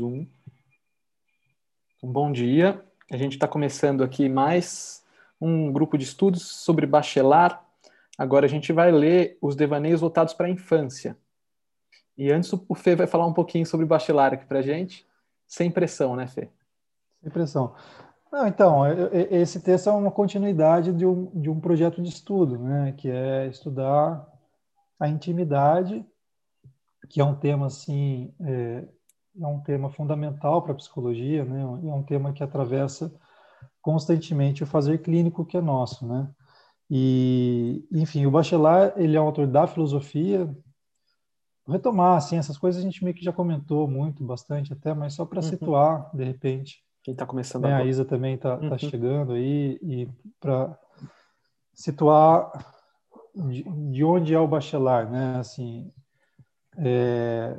Um. um bom dia. A gente está começando aqui mais um grupo de estudos sobre Bachelard. Agora a gente vai ler os devaneios voltados para a infância. E antes o Fê vai falar um pouquinho sobre Bachelard aqui para a gente. Sem pressão, né, Fê? Sem pressão. Não, então, esse texto é uma continuidade de um, de um projeto de estudo, né, que é estudar a intimidade, que é um tema, assim, é, é um tema fundamental para a psicologia, né, é um tema que atravessa constantemente o fazer clínico que é nosso, né. E, enfim, o Bachelard, ele é um autor da filosofia, Vou retomar, assim, essas coisas a gente meio que já comentou muito, bastante até, mas só para uhum. situar, de repente, quem está começando né? A Isa também está tá uhum. chegando aí e para situar de, de, onde é o Bachelard, né? Assim, é,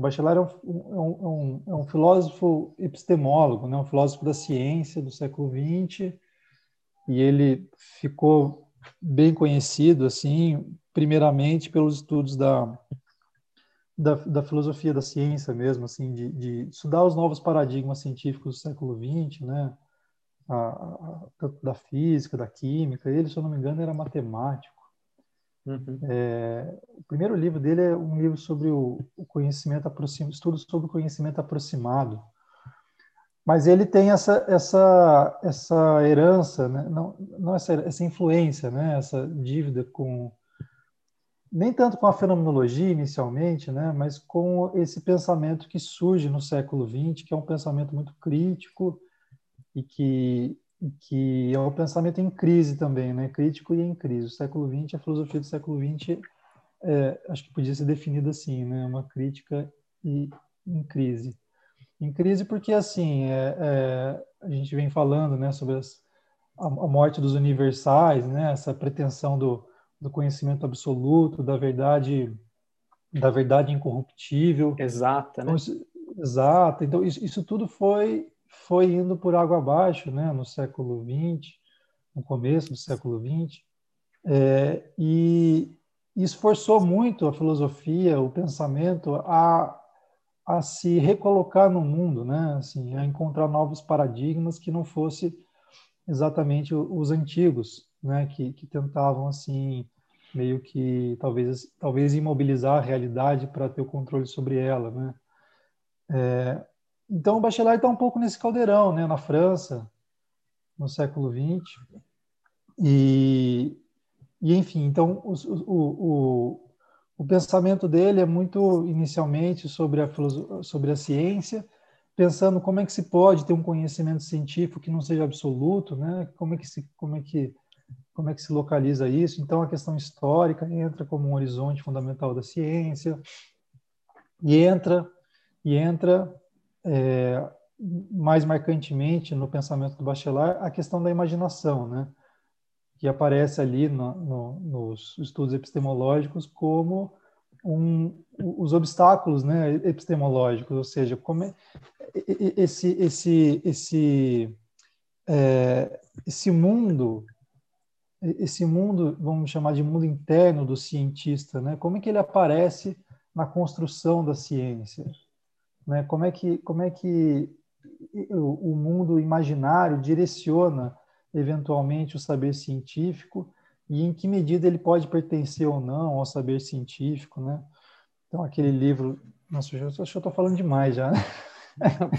Bachelard é, é um, é, um, é um, filósofo epistemólogo, né? Um filósofo da ciência do século XX e ele ficou bem conhecido assim, primeiramente pelos estudos da da, da filosofia da ciência mesmo, assim, de, de, estudar os novos paradigmas científicos do século XX, né? A, a, da física, da química. Ele, se eu não me engano, era matemático. Uhum. É, o primeiro livro dele é um livro sobre o, o conhecimento aproximado, estudos sobre o conhecimento aproximado. Mas ele tem essa essa essa herança, né? não, não essa, essa influência, né? Essa dívida com nem tanto com a fenomenologia inicialmente, né, mas com esse pensamento que surge no século XX, que é um pensamento muito crítico e que, que é um pensamento em crise também, né, crítico e em crise. O século XX, a filosofia do século XX, é, acho que podia ser definida assim, né, uma crítica e em crise. Em crise porque, assim, é, é, a gente vem falando né, sobre as, a, a morte dos universais, né, essa pretensão do do conhecimento absoluto, da verdade, da verdade incorruptível. Exata, né? Então, exata. Então, isso, isso, tudo foi, foi indo por água abaixo, né? No século XX, no começo do século XX. É, e isso forçou muito a filosofia, o pensamento a, a se recolocar no mundo, né? Assim, a encontrar novos paradigmas que não fosse exatamente os antigos, né, que, que tentavam assim meio que talvez talvez imobilizar a realidade para ter o controle sobre ela, né? É, então o Bachelard está um pouco nesse caldeirão, né, na França, no século XX e, e enfim, então o, o, o, pensamento dele é muito inicialmente sobre a sobre a ciência pensando como é que se pode ter um conhecimento científico que não seja absoluto, né? Como é que se, como é que, como é que se localiza isso? Então a questão histórica entra como um horizonte fundamental da ciência e entra e entra é, mais marcantemente no pensamento do Bachelard a questão da imaginação, né? Que aparece ali no, no, nos estudos epistemológicos como um, os obstáculos né, epistemológicos, ou seja, como é, esse, esse, esse, é, esse mundo, esse mundo, vamos chamar de mundo interno do cientista, né, como é que ele aparece na construção da ciência? Né? Como, é que, como é que o, mundo imaginário direciona eventualmente o saber científico e em que medida ele pode pertencer ou não ao saber científico, né? Então, aquele livro... Nossa, eu acho que eu estou falando demais já, né?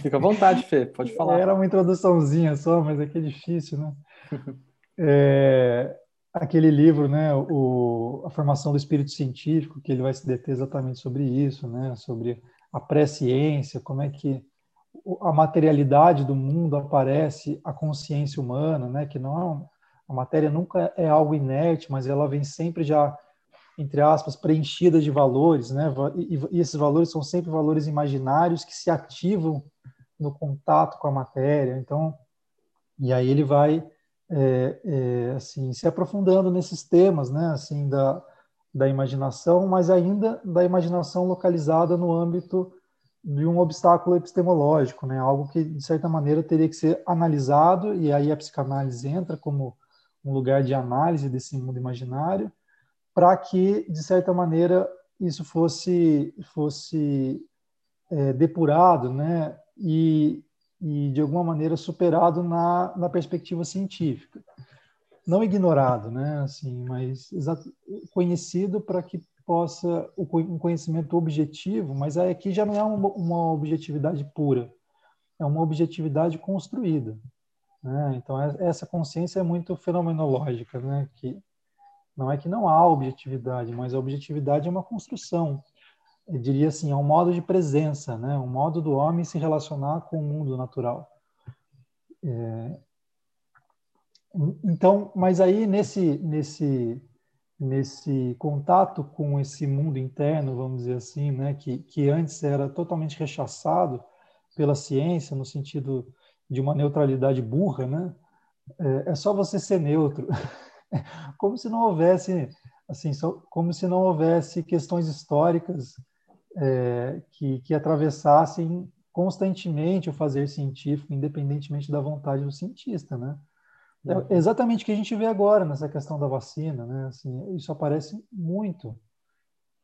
Fica à vontade, Fê, pode falar. Era uma introduçãozinha só, mas é que é difícil, né? É, aquele livro, né, o, A Formação do Espírito Científico, que ele vai se deter exatamente sobre isso, né, sobre a pré-ciência, como é que a materialidade do mundo aparece à consciência humana, né, que não é a matéria nunca é algo inerte, mas ela vem sempre já, entre aspas, preenchida de valores, né? E, e esses valores são sempre valores imaginários que se ativam no contato com a matéria. Então, e aí ele vai é, é, assim se aprofundando nesses temas, né? Assim da da imaginação, mas ainda da imaginação localizada no âmbito de um obstáculo epistemológico, né? Algo que de certa maneira teria que ser analisado e aí a psicanálise entra como um lugar de análise desse mundo imaginário, para que, de certa maneira, isso fosse, fosse é, depurado, né? E, e de alguma maneira superado na, na perspectiva científica, não ignorado, né? Assim, mas conhecido para que possa um conhecimento objetivo, mas aqui já não é uma, uma objetividade pura, é uma objetividade construída. Né? Então é, essa consciência é muito fenomenológica, né? Que não é que não há objetividade, mas a objetividade é uma construção. Eu diria assim, é um modo de presença, né? Um modo do homem se relacionar com o mundo natural. É... Então, mas aí nesse nesse nesse contato com esse mundo interno, vamos dizer assim, né, que que antes era totalmente rechaçado pela ciência no sentido de uma neutralidade burra, né? É, é só você ser neutro. como se não houvesse assim como se não houvesse questões históricas é, que, que atravessassem constantemente o fazer científico, independentemente da vontade do cientista, né? É uhum. exatamente o que a gente vê agora nessa questão da vacina, né? Assim, isso aparece muito,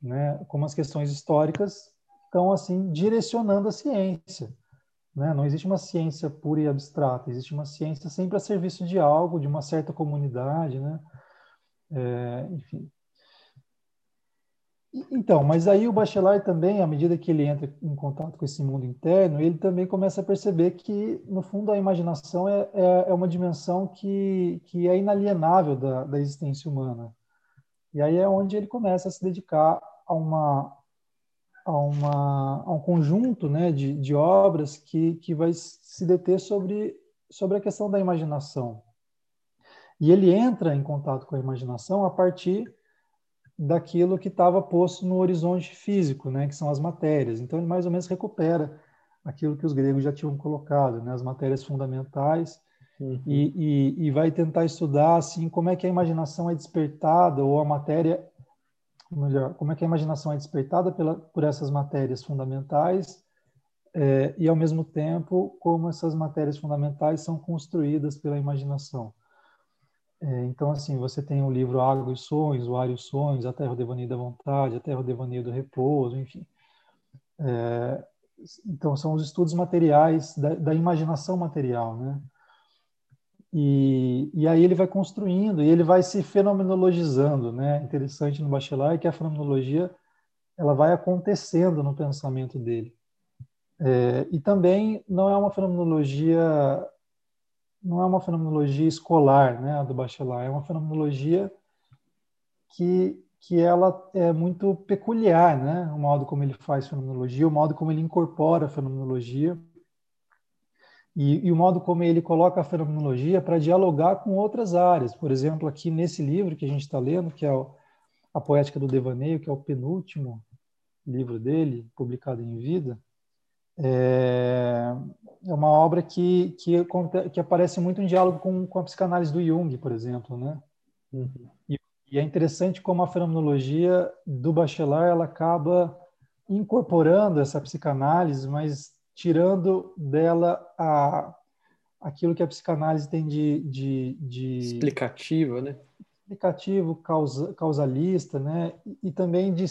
né? Como as questões históricas estão assim direcionando a ciência, né? Não existe uma ciência pura e abstrata, existe uma ciência sempre a serviço de algo, de uma certa comunidade, né? É, enfim. Então, mas aí o Bachelard também, à medida que ele entra em contato com esse mundo interno, ele também começa a perceber que, no fundo, a imaginação é, é, é uma dimensão que, que é inalienável da, da existência humana. E aí é onde ele começa a se dedicar a uma, a, uma, a um conjunto né, de, de obras que, que vai se deter sobre, sobre a questão da imaginação. E ele entra em contato com a imaginação a partir daquilo que estava posto no horizonte físico, né, que são as matérias. Então ele mais ou menos recupera aquilo que os gregos já tinham colocado, né, as matérias fundamentais, uhum. e, e, e, vai tentar estudar assim como é que a imaginação é despertada ou a matéria melhor, como é que a imaginação é despertada pela, por essas matérias fundamentais é, e, ao mesmo tempo, como essas matérias fundamentais são construídas pela imaginação. É, então, assim, você tem o livro Água e Sonhos, O Ar e os Sonhos, A Terra o Devaneio da Vontade, A Terra o Devaneio do Repouso, enfim. É, então, são os estudos materiais da, da imaginação material, né? E, e aí ele vai construindo e ele vai se fenomenologizando, né? Interessante no Bachelard que a fenomenologia ela vai acontecendo no pensamento dele. É, e também não é uma fenomenologia não é uma fenomenologia escolar, né, a do Bachelard, é uma fenomenologia que que ela é muito peculiar, né, o modo como ele faz fenomenologia, o modo como ele incorpora a fenomenologia e, e, o modo como ele coloca a fenomenologia para dialogar com outras áreas. Por exemplo, aqui nesse livro que a gente está lendo, que é o, A Poética do Devaneio, que é o penúltimo livro dele, publicado em vida, é, é uma obra que, que, que, aparece muito em diálogo com, com a psicanálise do Jung, por exemplo. Né? Uhum. E, e, é interessante como a fenomenologia do Bachelard ela acaba incorporando essa psicanálise, mas tirando dela a, aquilo que a psicanálise tem de, de, de explicativo, né? Explicativo, causa, causalista, né? E, e também de,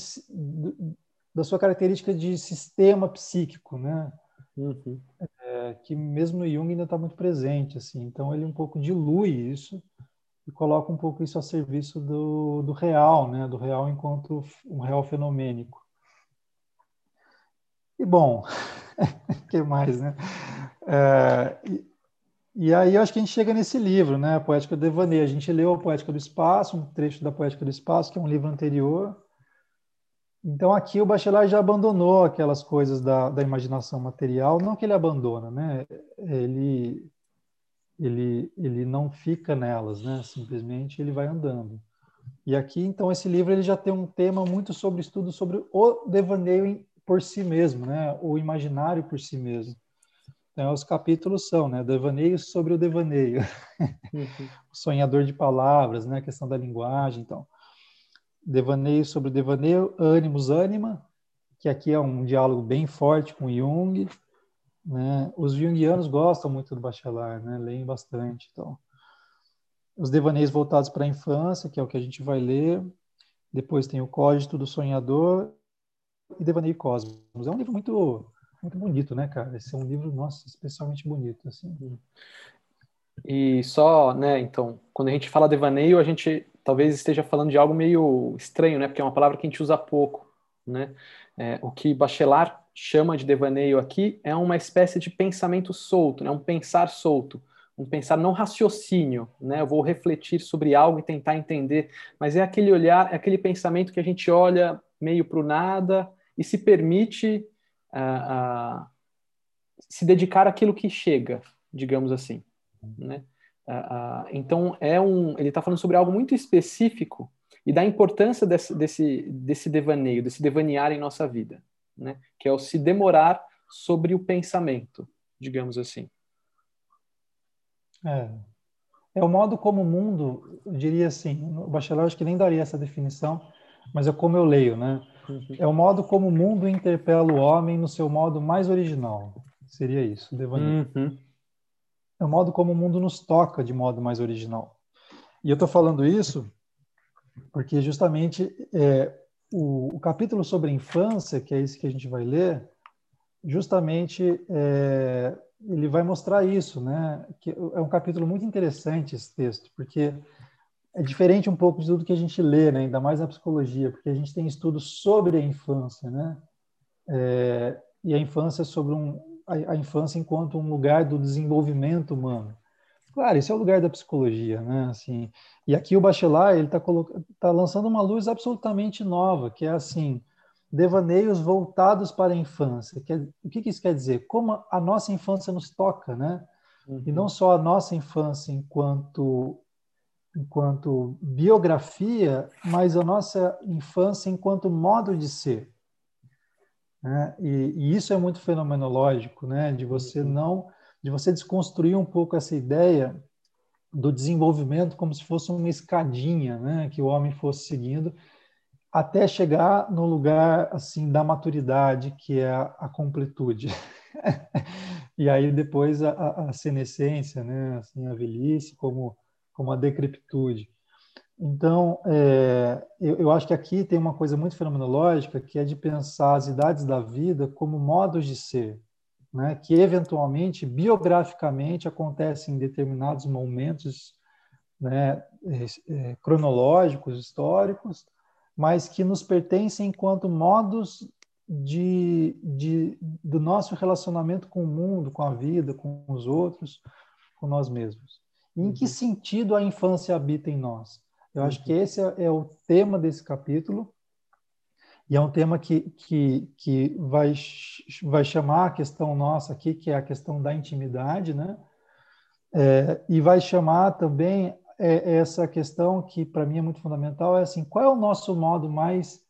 da sua característica de sistema psíquico, né? Uhum. É, que mesmo no Jung ainda está muito presente, assim. Então ele um pouco dilui isso e coloca um pouco isso a serviço do, do real, né? Do real enquanto um real fenomênico. E bom, que mais, né? É, e, e, aí eu acho que a gente chega nesse livro, né? A Poética do Devaneio. A gente leu a Poética do Espaço, um trecho da Poética do Espaço, que é um livro anterior. Então aqui o Bachelard já abandonou aquelas coisas da, da imaginação material, não que ele abandona, né? Ele ele ele não fica nelas, né? Simplesmente ele vai andando. E aqui então esse livro ele já tem um tema muito sobre estudo sobre o devaneio por si mesmo, né? O imaginário por si mesmo. Então, os capítulos são, né? Devaneio sobre o devaneio, uhum. o sonhador de palavras, né? A questão da linguagem, então. Devaneio sobre devaneio, ânimos, ânima, que aqui é um diálogo bem forte com Jung, né? Os jungianos gostam muito do Bachelard, né? Leem bastante, então. Os devaneios voltados para a infância, que é o que a gente vai ler. Depois tem o Código do Sonhador e Devaneio Cosmos. É um livro muito muito bonito, né, cara? Esse é um livro, nossa, especialmente bonito, assim. E só, né, então, quando a gente fala devaneio, a gente talvez esteja falando de algo meio estranho, né, porque é uma palavra que a gente usa pouco, né? É, o que Bachelard chama de devaneio aqui é uma espécie de pensamento solto, né, um pensar solto, um pensar não raciocínio, né? Eu vou refletir sobre algo e tentar entender, mas é aquele olhar, é aquele pensamento que a gente olha meio para o nada e se permite uh, uh, se dedicar àquilo que chega, digamos assim, né? Uh, então é um, ele está falando sobre algo muito específico e da importância desse, desse, desse devaneio, desse devanear em nossa vida, né? Que é o se demorar sobre o pensamento, digamos assim. É. É o modo como o mundo, eu diria assim, o Bachelard acho que nem daria essa definição, mas é como eu leio, né? Uhum. É o modo como o mundo interpela o homem no seu modo mais original. Seria isso, devaneio. Uhum. É o modo como o mundo nos toca de modo mais original. E eu estou falando isso porque justamente é, o, o, capítulo sobre a infância, que é esse que a gente vai ler, justamente é, ele vai mostrar isso, né? Que é um capítulo muito interessante esse texto, porque é diferente um pouco de tudo que a gente lê, né? Ainda mais na psicologia, porque a gente tem estudos sobre a infância, né? É, e a infância sobre um a, a, infância enquanto um lugar do desenvolvimento humano. Claro, esse é o lugar da psicologia, né? Assim, e aqui o Bachelard ele está tá lançando uma luz absolutamente nova, que é assim devaneios voltados para a infância. o que, que, isso quer dizer? Como a nossa infância nos toca, né? Uhum. E não só a nossa infância enquanto enquanto biografia, mas a nossa infância enquanto modo de ser. Né? E, e, isso é muito fenomenológico, né? De você uhum. não, de você desconstruir um pouco essa ideia do desenvolvimento como se fosse uma escadinha, né? Que o homem fosse seguindo até chegar no lugar assim da maturidade que é a, a completude e aí depois a, a, a senescência né assim a velhice como como a decrepitude então é, eu, eu, acho que aqui tem uma coisa muito fenomenológica que é de pensar as idades da vida como modos de ser né que eventualmente biograficamente acontecem em determinados momentos né, é, é, cronológicos históricos mas que nos pertencem enquanto modos de, de, do nosso relacionamento com o mundo, com a vida, com os outros, com nós mesmos. Em que uhum. sentido a infância habita em nós? Eu acho que uhum. esse é, é o tema desse capítulo, e é um tema que, que, que vai, vai chamar a questão nossa aqui, que é a questão da intimidade, né? É, e vai chamar também é essa questão que para mim é muito fundamental é assim qual é o nosso modo mais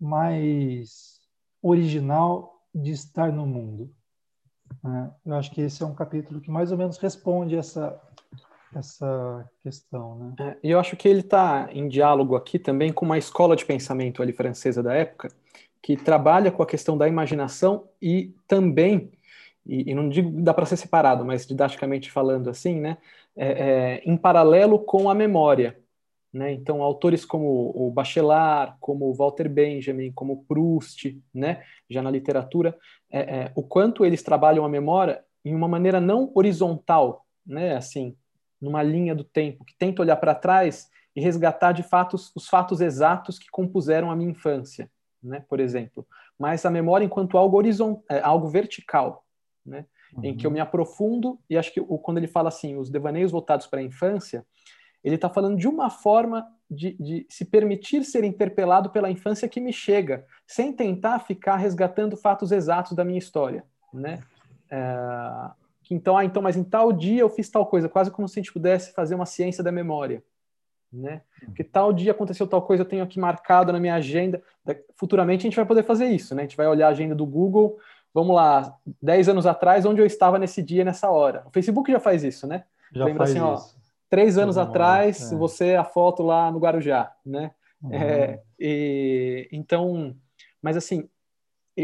mais original de estar no mundo né? eu acho que esse é um capítulo que mais ou menos responde essa essa questão né é, e eu acho que ele está em diálogo aqui também com uma escola de pensamento ali francesa da época que trabalha com a questão da imaginação e também e, e não digo dá para ser separado mas didaticamente falando assim né é, é, em paralelo com a memória. Né? Então, autores como o Bachelard, como o Walter Benjamin, como Proust, né? já na literatura, é, é, o quanto eles trabalham a memória em uma maneira não horizontal, né? assim, numa linha do tempo, que tenta olhar para trás e resgatar de fato os fatos exatos que compuseram a minha infância, né? por exemplo. Mas a memória enquanto algo, horizontal, é, algo vertical. Né? uhum. em que eu me aprofundo, e acho que quando ele fala assim, os devaneios voltados para a infância, ele está falando de uma forma de, de, se permitir ser interpelado pela infância que me chega, sem tentar ficar resgatando fatos exatos da minha história, né? É, então, ah, então, mas em tal dia eu fiz tal coisa, quase como se a gente pudesse fazer uma ciência da memória, né? Porque tal dia aconteceu tal coisa, eu tenho aqui marcado na minha agenda. Futuramente a gente vai poder fazer isso, né? A gente vai olhar a agenda do Google vamos lá, 10 anos atrás, onde eu estava nesse dia, nessa hora. O Facebook já faz isso, né? Já Lembra faz assim, isso. ó, três anos atrás, é. você a foto lá no Guarujá, né? Uhum. É, e, então, mas assim,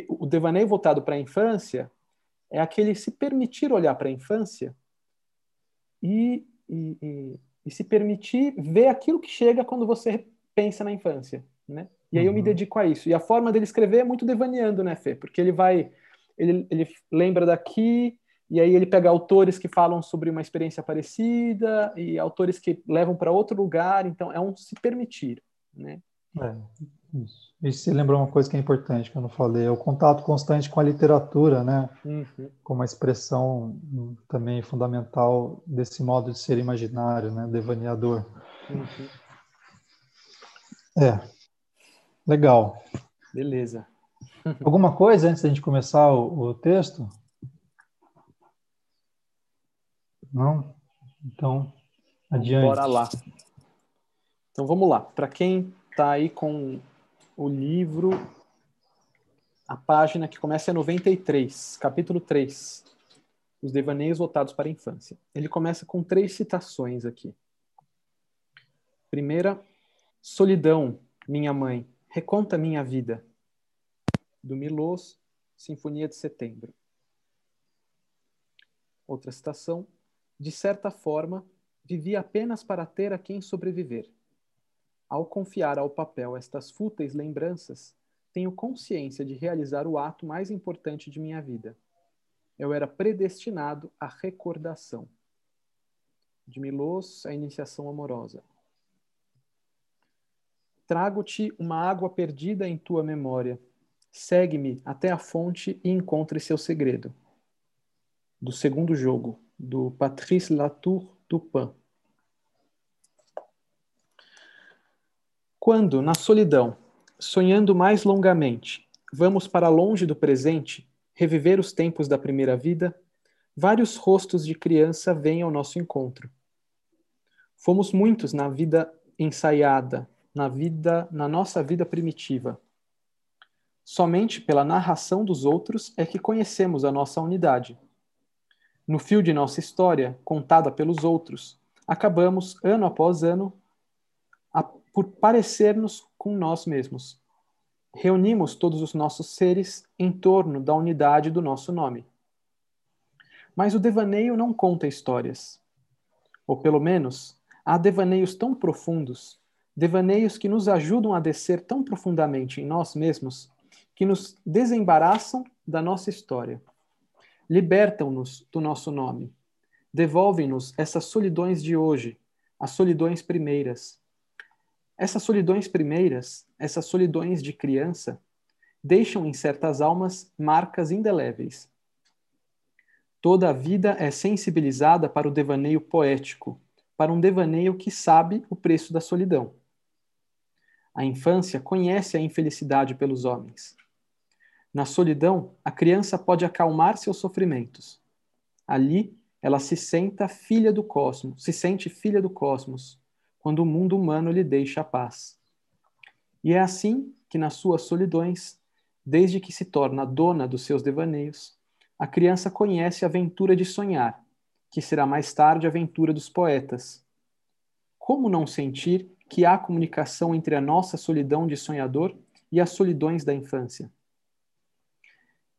o devaneio voltado para a infância é aquele se permitir olhar para a infância e, e, e, e, se permitir ver aquilo que chega quando você pensa na infância, né? E aí eu me uhum. dedico a isso. E a forma dele escrever é muito devaneando, né, Fê? Porque ele vai ele, ele lembra daqui, e aí ele pega autores que falam sobre uma experiência parecida e autores que levam para outro lugar, então é um se permitir, né? É, isso. E se lembrou uma coisa que é importante que eu não falei, é o contato constante com a literatura, né? Uhum. Como uma expressão também fundamental desse modo de ser imaginário, né? Devaneador. Uhum. É. Legal. Beleza. Alguma coisa antes da gente começar o, o texto? Não? Então, adiante. Bora lá. Então vamos lá. Para quem está aí com o livro, a página que começa é 93, capítulo 3. Os devaneios voltados para a infância. Ele começa com três citações aqui. Primeira, solidão, minha mãe, reconta minha vida. Do Milos, Sinfonia de Setembro. Outra citação, de certa forma, vivi apenas para ter a quem sobreviver. Ao confiar ao papel estas fúteis lembranças, tenho consciência de realizar o ato mais importante de minha vida. Eu era predestinado à recordação. De Milos, a iniciação amorosa. Trago-te uma água perdida em tua memória. Segue-me até a fonte e encontre seu segredo. Do segundo jogo do Patrice Latour Dupin. Quando, na solidão, sonhando mais longamente, vamos para longe do presente, reviver os tempos da primeira vida, vários rostos de criança vêm ao nosso encontro. Fomos muitos na vida ensaiada, na vida, na nossa vida primitiva. Somente pela narração dos outros é que conhecemos a nossa unidade no fio de nossa história, contada pelos outros, acabamos, ano após ano, por parecer-nos com nós mesmos. Reunimos todos os nossos seres em torno da unidade do nosso nome. Mas o devaneio não conta histórias. Ou pelo menos, há devaneios tão profundos, devaneios que nos ajudam a descer tão profundamente em nós mesmos, que nos desembaraçam da nossa história Libertam-nos do nosso nome. Devolvem-nos essas solidões de hoje, as solidões primeiras. Essas solidões primeiras, essas solidões de criança, deixam em certas almas marcas indeléveis. Toda a vida é sensibilizada para o devaneio poético, para um devaneio que sabe o preço da solidão. A infância conhece a infelicidade pelos homens. Na solidão, a criança pode acalmar seus sofrimentos. Ali, ela se senta filha do cosmos, se sente filha do cosmos, quando o mundo humano lhe deixa a paz. E é assim que nas suas solidões, desde que se torna dona dos seus devaneios, a criança conhece a aventura de sonhar, que será mais tarde a aventura dos poetas. Como não sentir que há comunicação entre a nossa solidão de sonhador e as solidões da infância?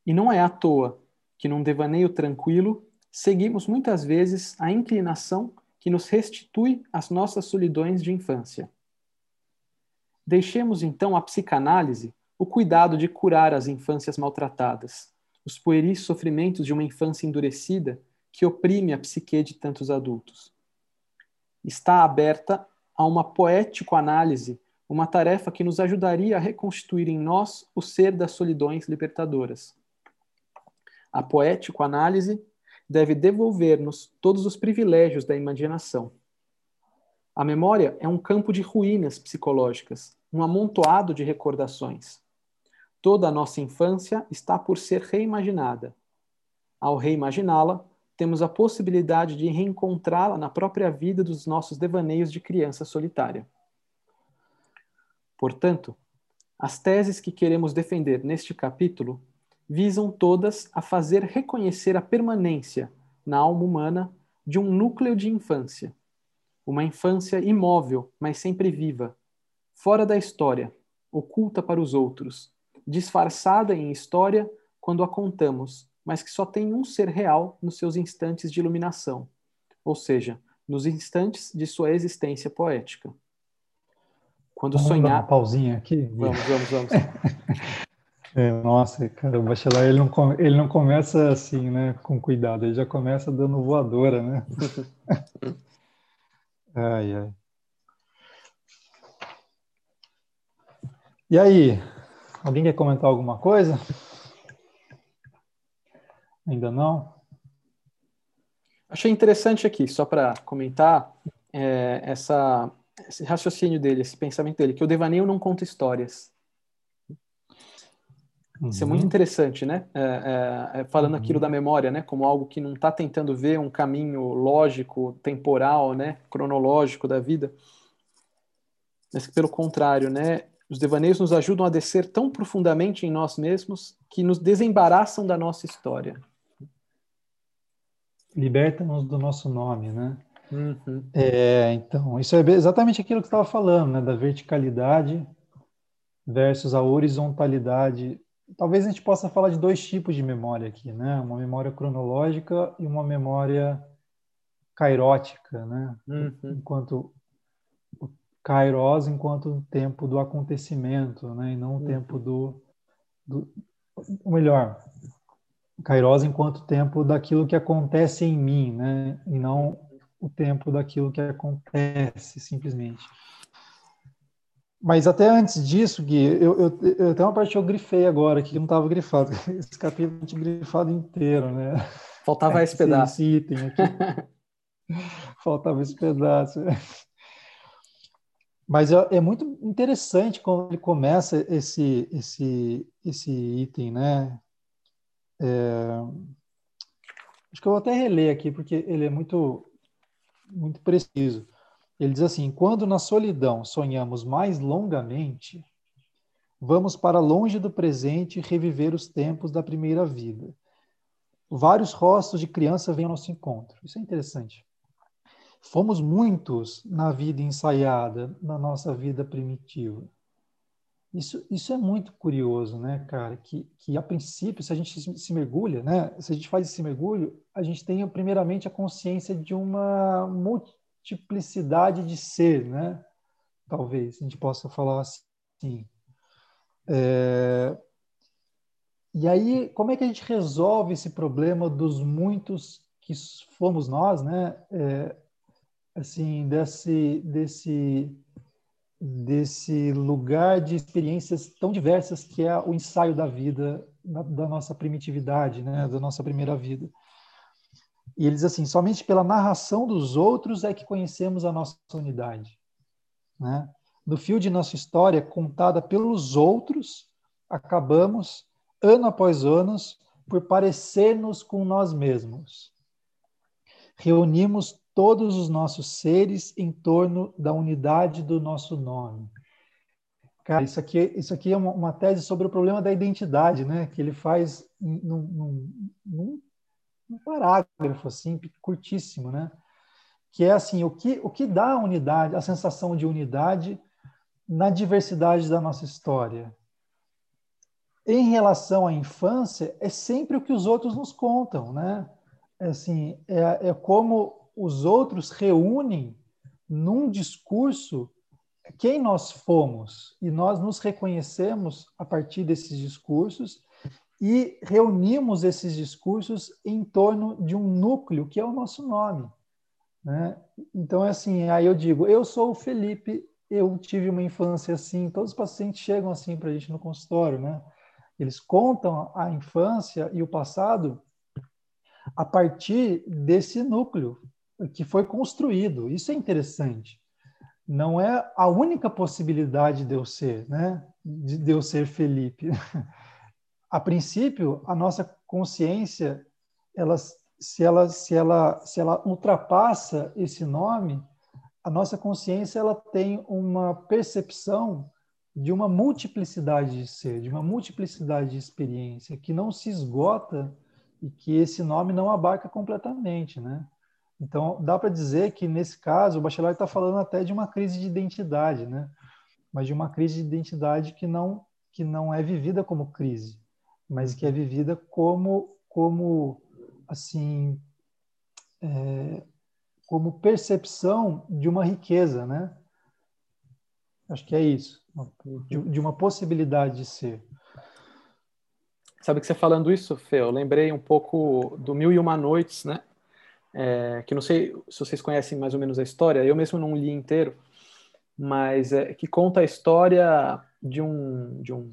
E não é à toa que, num devaneio tranquilo, seguimos muitas vezes a inclinação que nos restitui as nossas solidões de infância. Deixemos então a psicanálise o cuidado de curar as infâncias maltratadas, os pueris sofrimentos de uma infância endurecida que oprime a psique de tantos adultos. Está aberta a uma poético-análise, uma tarefa que nos ajudaria a reconstituir em nós o ser das solidões libertadoras. A poético-análise deve devolver-nos todos os privilégios da imaginação. A memória é um campo de ruínas psicológicas, um amontoado de recordações. Toda a nossa infância está por ser reimaginada. Ao reimaginá-la, temos a possibilidade de reencontrá-la na própria vida dos nossos devaneios de criança solitária. Portanto, as teses que queremos defender neste capítulo visam todas a fazer reconhecer a permanência na alma humana de um núcleo de infância, uma infância imóvel, mas sempre viva, fora da história, oculta para os outros, disfarçada em história quando a contamos, mas que só tem um ser real nos seus instantes de iluminação, ou seja, nos instantes de sua existência poética. Quando vamos sonhar. Dar uma pausinha aqui. Vamos, vamos, vamos. É, nossa, cara, o bachelor ele não, ele não começa assim, né, com cuidado, ele já começa dando voadora, né? ai, ai. E aí, alguém quer comentar alguma coisa? Ainda não? Achei interessante aqui, só para comentar, é, essa, esse raciocínio dele, esse pensamento dele, que o devaneio não conta histórias. Uhum. Isso é muito uhum. interessante, né? É, é, é, falando uhum. aquilo da memória, né? Como algo que não está tentando ver um caminho lógico, temporal, né? Cronológico da vida. Mas que, pelo contrário, né? Os devaneios nos ajudam a descer tão profundamente em nós mesmos que nos desembaraçam da nossa história. Liberta-nos do nosso nome, né? Uhum. É, então, isso é exatamente aquilo que você estava falando, né? Da verticalidade versus a horizontalidade talvez a gente possa falar de dois tipos de memória aqui, né? Uma memória cronológica e uma memória kairótica, né? Uhum. Enquanto o kairos enquanto o tempo do acontecimento, né? E não o uhum. tempo do, do ou melhor, kairos enquanto tempo daquilo que acontece em mim, né? E não o tempo daquilo que acontece simplesmente. Mas até antes disso, Gui, eu, eu, eu tenho uma parte que eu grifei agora, que não estava grifado. Esse capítulo tinha grifado inteiro, né? Faltava esse pedaço. Esse item aqui. Faltava esse pedaço. Mas é, muito interessante quando ele começa esse, esse, esse item, né? É... Acho que eu vou até reler aqui, porque ele é muito, muito preciso. Ele diz assim: quando na solidão sonhamos mais longamente, vamos para longe do presente reviver os tempos da primeira vida. Vários rostos de criança vêm ao nosso encontro. Isso é interessante. Fomos muitos na vida ensaiada, na nossa vida primitiva. Isso, isso é muito curioso, né, cara? Que, que a princípio, se a gente se, mergulha, né? Se a gente faz esse mergulho, a gente tem primeiramente a consciência de uma multiplicidade de ser, né? Talvez a gente possa falar assim. É... E aí, como é que a gente resolve esse problema dos muitos que fomos nós, né? É, assim, desse, desse, desse lugar de experiências tão diversas que é o ensaio da vida, da, da nossa primitividade, né? Da nossa primeira vida. E ele diz assim: somente pela narração dos outros é que conhecemos a nossa unidade. Né? No fio de nossa história, contada pelos outros, acabamos, ano após ano, por parecer-nos com nós mesmos. Reunimos todos os nossos seres em torno da unidade do nosso nome. Cara, isso aqui, isso aqui é uma, uma tese sobre o problema da identidade, né? Que ele faz num, num, num um parágrafo assim, curtíssimo, né? Que é assim, o que o que dá a unidade, a sensação de unidade na diversidade da nossa história. Em relação à infância, é sempre o que os outros nos contam, né? É assim, é, é como os outros reúnem num discurso quem nós fomos e nós nos reconhecemos a partir desses discursos e reunimos esses discursos em torno de um núcleo que é o nosso nome. Né? Então, é assim, aí eu digo, eu sou o Felipe, eu tive uma infância assim, todos os pacientes chegam assim para a gente no consultório, né? Eles contam a infância e o passado a partir desse núcleo que foi construído. Isso é interessante. Não é a única possibilidade de eu ser, né? De eu ser Felipe. a princípio, a nossa consciência, ela, se, ela, se, ela, se ela ultrapassa esse nome, a nossa consciência ela tem uma percepção de uma multiplicidade de ser, de uma multiplicidade de experiência que não se esgota e que esse nome não abarca completamente, né? Então, dá para dizer que, nesse caso, o Bachelard está falando até de uma crise de identidade, né? Mas de uma crise de identidade que não, que não é vivida como crise, mas que é vivida como, como assim, é, como percepção de uma riqueza, né? Acho que é isso, de, de uma possibilidade de ser. Sabe que você falando isso, Fê, eu lembrei um pouco do Mil e Uma Noites, né? É, que não sei se vocês conhecem mais ou menos a história, eu mesmo não li inteiro, mas é, que conta a história de um, de um,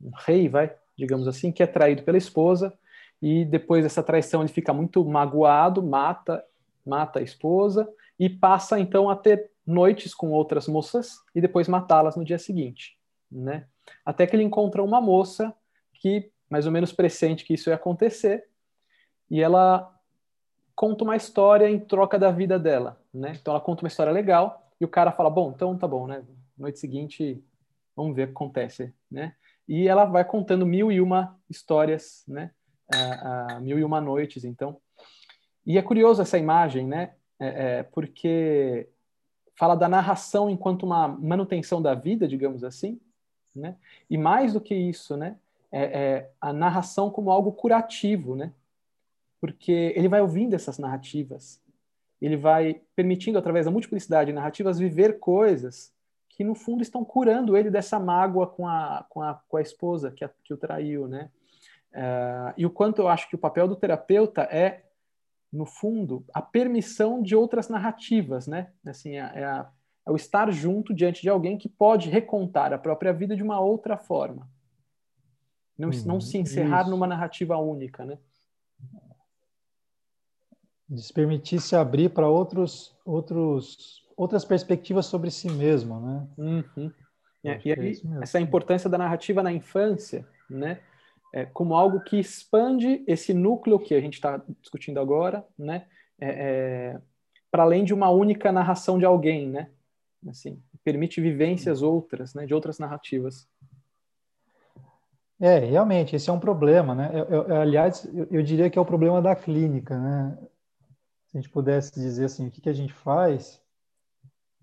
um rei, vai, digamos assim, que é traído pela esposa e depois dessa traição ele fica muito magoado, mata, mata a esposa e passa então a ter noites com outras moças e depois matá-las no dia seguinte, né? Até que ele encontra uma moça que mais ou menos pressente que isso ia acontecer e ela conta uma história em troca da vida dela, né? Então ela conta uma história legal e o cara fala, bom, então tá bom, né? Noite seguinte, vamos ver o que acontece, né? E ela vai contando mil e uma histórias, né? Uh, uh, mil e uma noites, então. E é curioso essa imagem, né? É, é, porque fala da narração enquanto uma manutenção da vida, digamos assim, né? E mais do que isso, né? É, é, a narração como algo curativo, né? Porque ele vai ouvindo essas narrativas, ele vai permitindo através da multiplicidade de narrativas viver coisas que no fundo estão curando ele dessa mágoa com a, com a, com a esposa que, a, que o traiu, né? Uh, e o quanto eu acho que o papel do terapeuta é no fundo, a permissão de outras narrativas, né? Assim, é, é, a, é, o estar junto diante de alguém que pode recontar a própria vida de uma outra forma. Não, uhum, não se encerrar isso. numa narrativa única, né? De se permitir se abrir para outros, outros, outras perspectivas sobre si mesmo, né? Uhum. É, e aí, é essa importância da narrativa na infância, né? é, como algo que expande esse núcleo que a gente está discutindo agora, né? É, é, para além de uma única narração de alguém, né? Assim, permite vivências outras, né? De outras narrativas. É, realmente, esse é um problema, né? Eu, eu, aliás, eu, eu, diria que é o problema da clínica, né? Se a gente pudesse dizer assim, o que, que a gente faz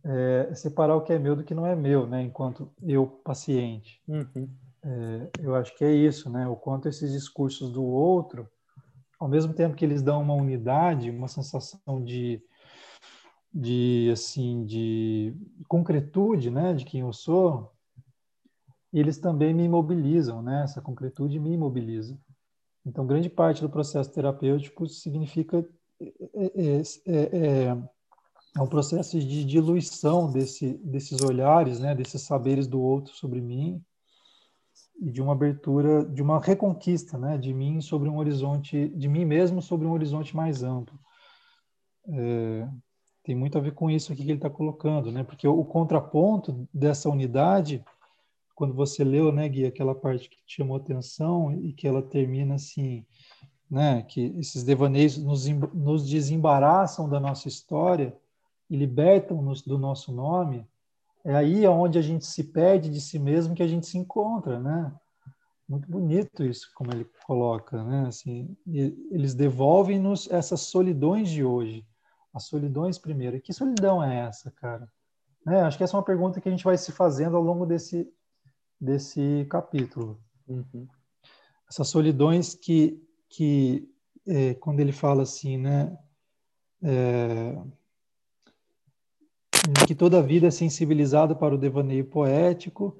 é separar o que é meu do que não é meu, né? Enquanto eu paciente. Uhum é, eu acho que é isso, né? O quanto esses discursos do outro, ao mesmo tempo que eles dão uma unidade, uma sensação de, de assim, de concretude, né? De quem eu sou, eles também me imobilizam, né? Essa concretude me imobiliza. Então, grande parte do processo terapêutico significa é, é, é, um processo de diluição desse, desses olhares, né? Desses saberes do outro sobre mim e de uma abertura, de uma reconquista, né, de mim sobre um horizonte, de mim mesmo sobre um horizonte mais amplo. É, tem muito a ver com isso aqui que ele está colocando, né, porque o, o, contraponto dessa unidade, quando você leu, né, Gui, aquela parte que te chamou atenção e que ela termina assim, né, que esses devaneios nos, nos desembaraçam da nossa história e libertam-nos do nosso nome, é aí onde a gente se perde de si mesmo que a gente se encontra, né? Muito bonito isso, como ele coloca, né? Assim, eles devolvem-nos essas solidões de hoje, as solidões primeiro. E que solidão é essa, cara? Né? Acho que essa é uma pergunta que a gente vai se fazendo ao longo desse desse capítulo. Uhum. Essas solidões que que é, quando ele fala assim, né? É, que toda a vida é sensibilizada para o devaneio poético.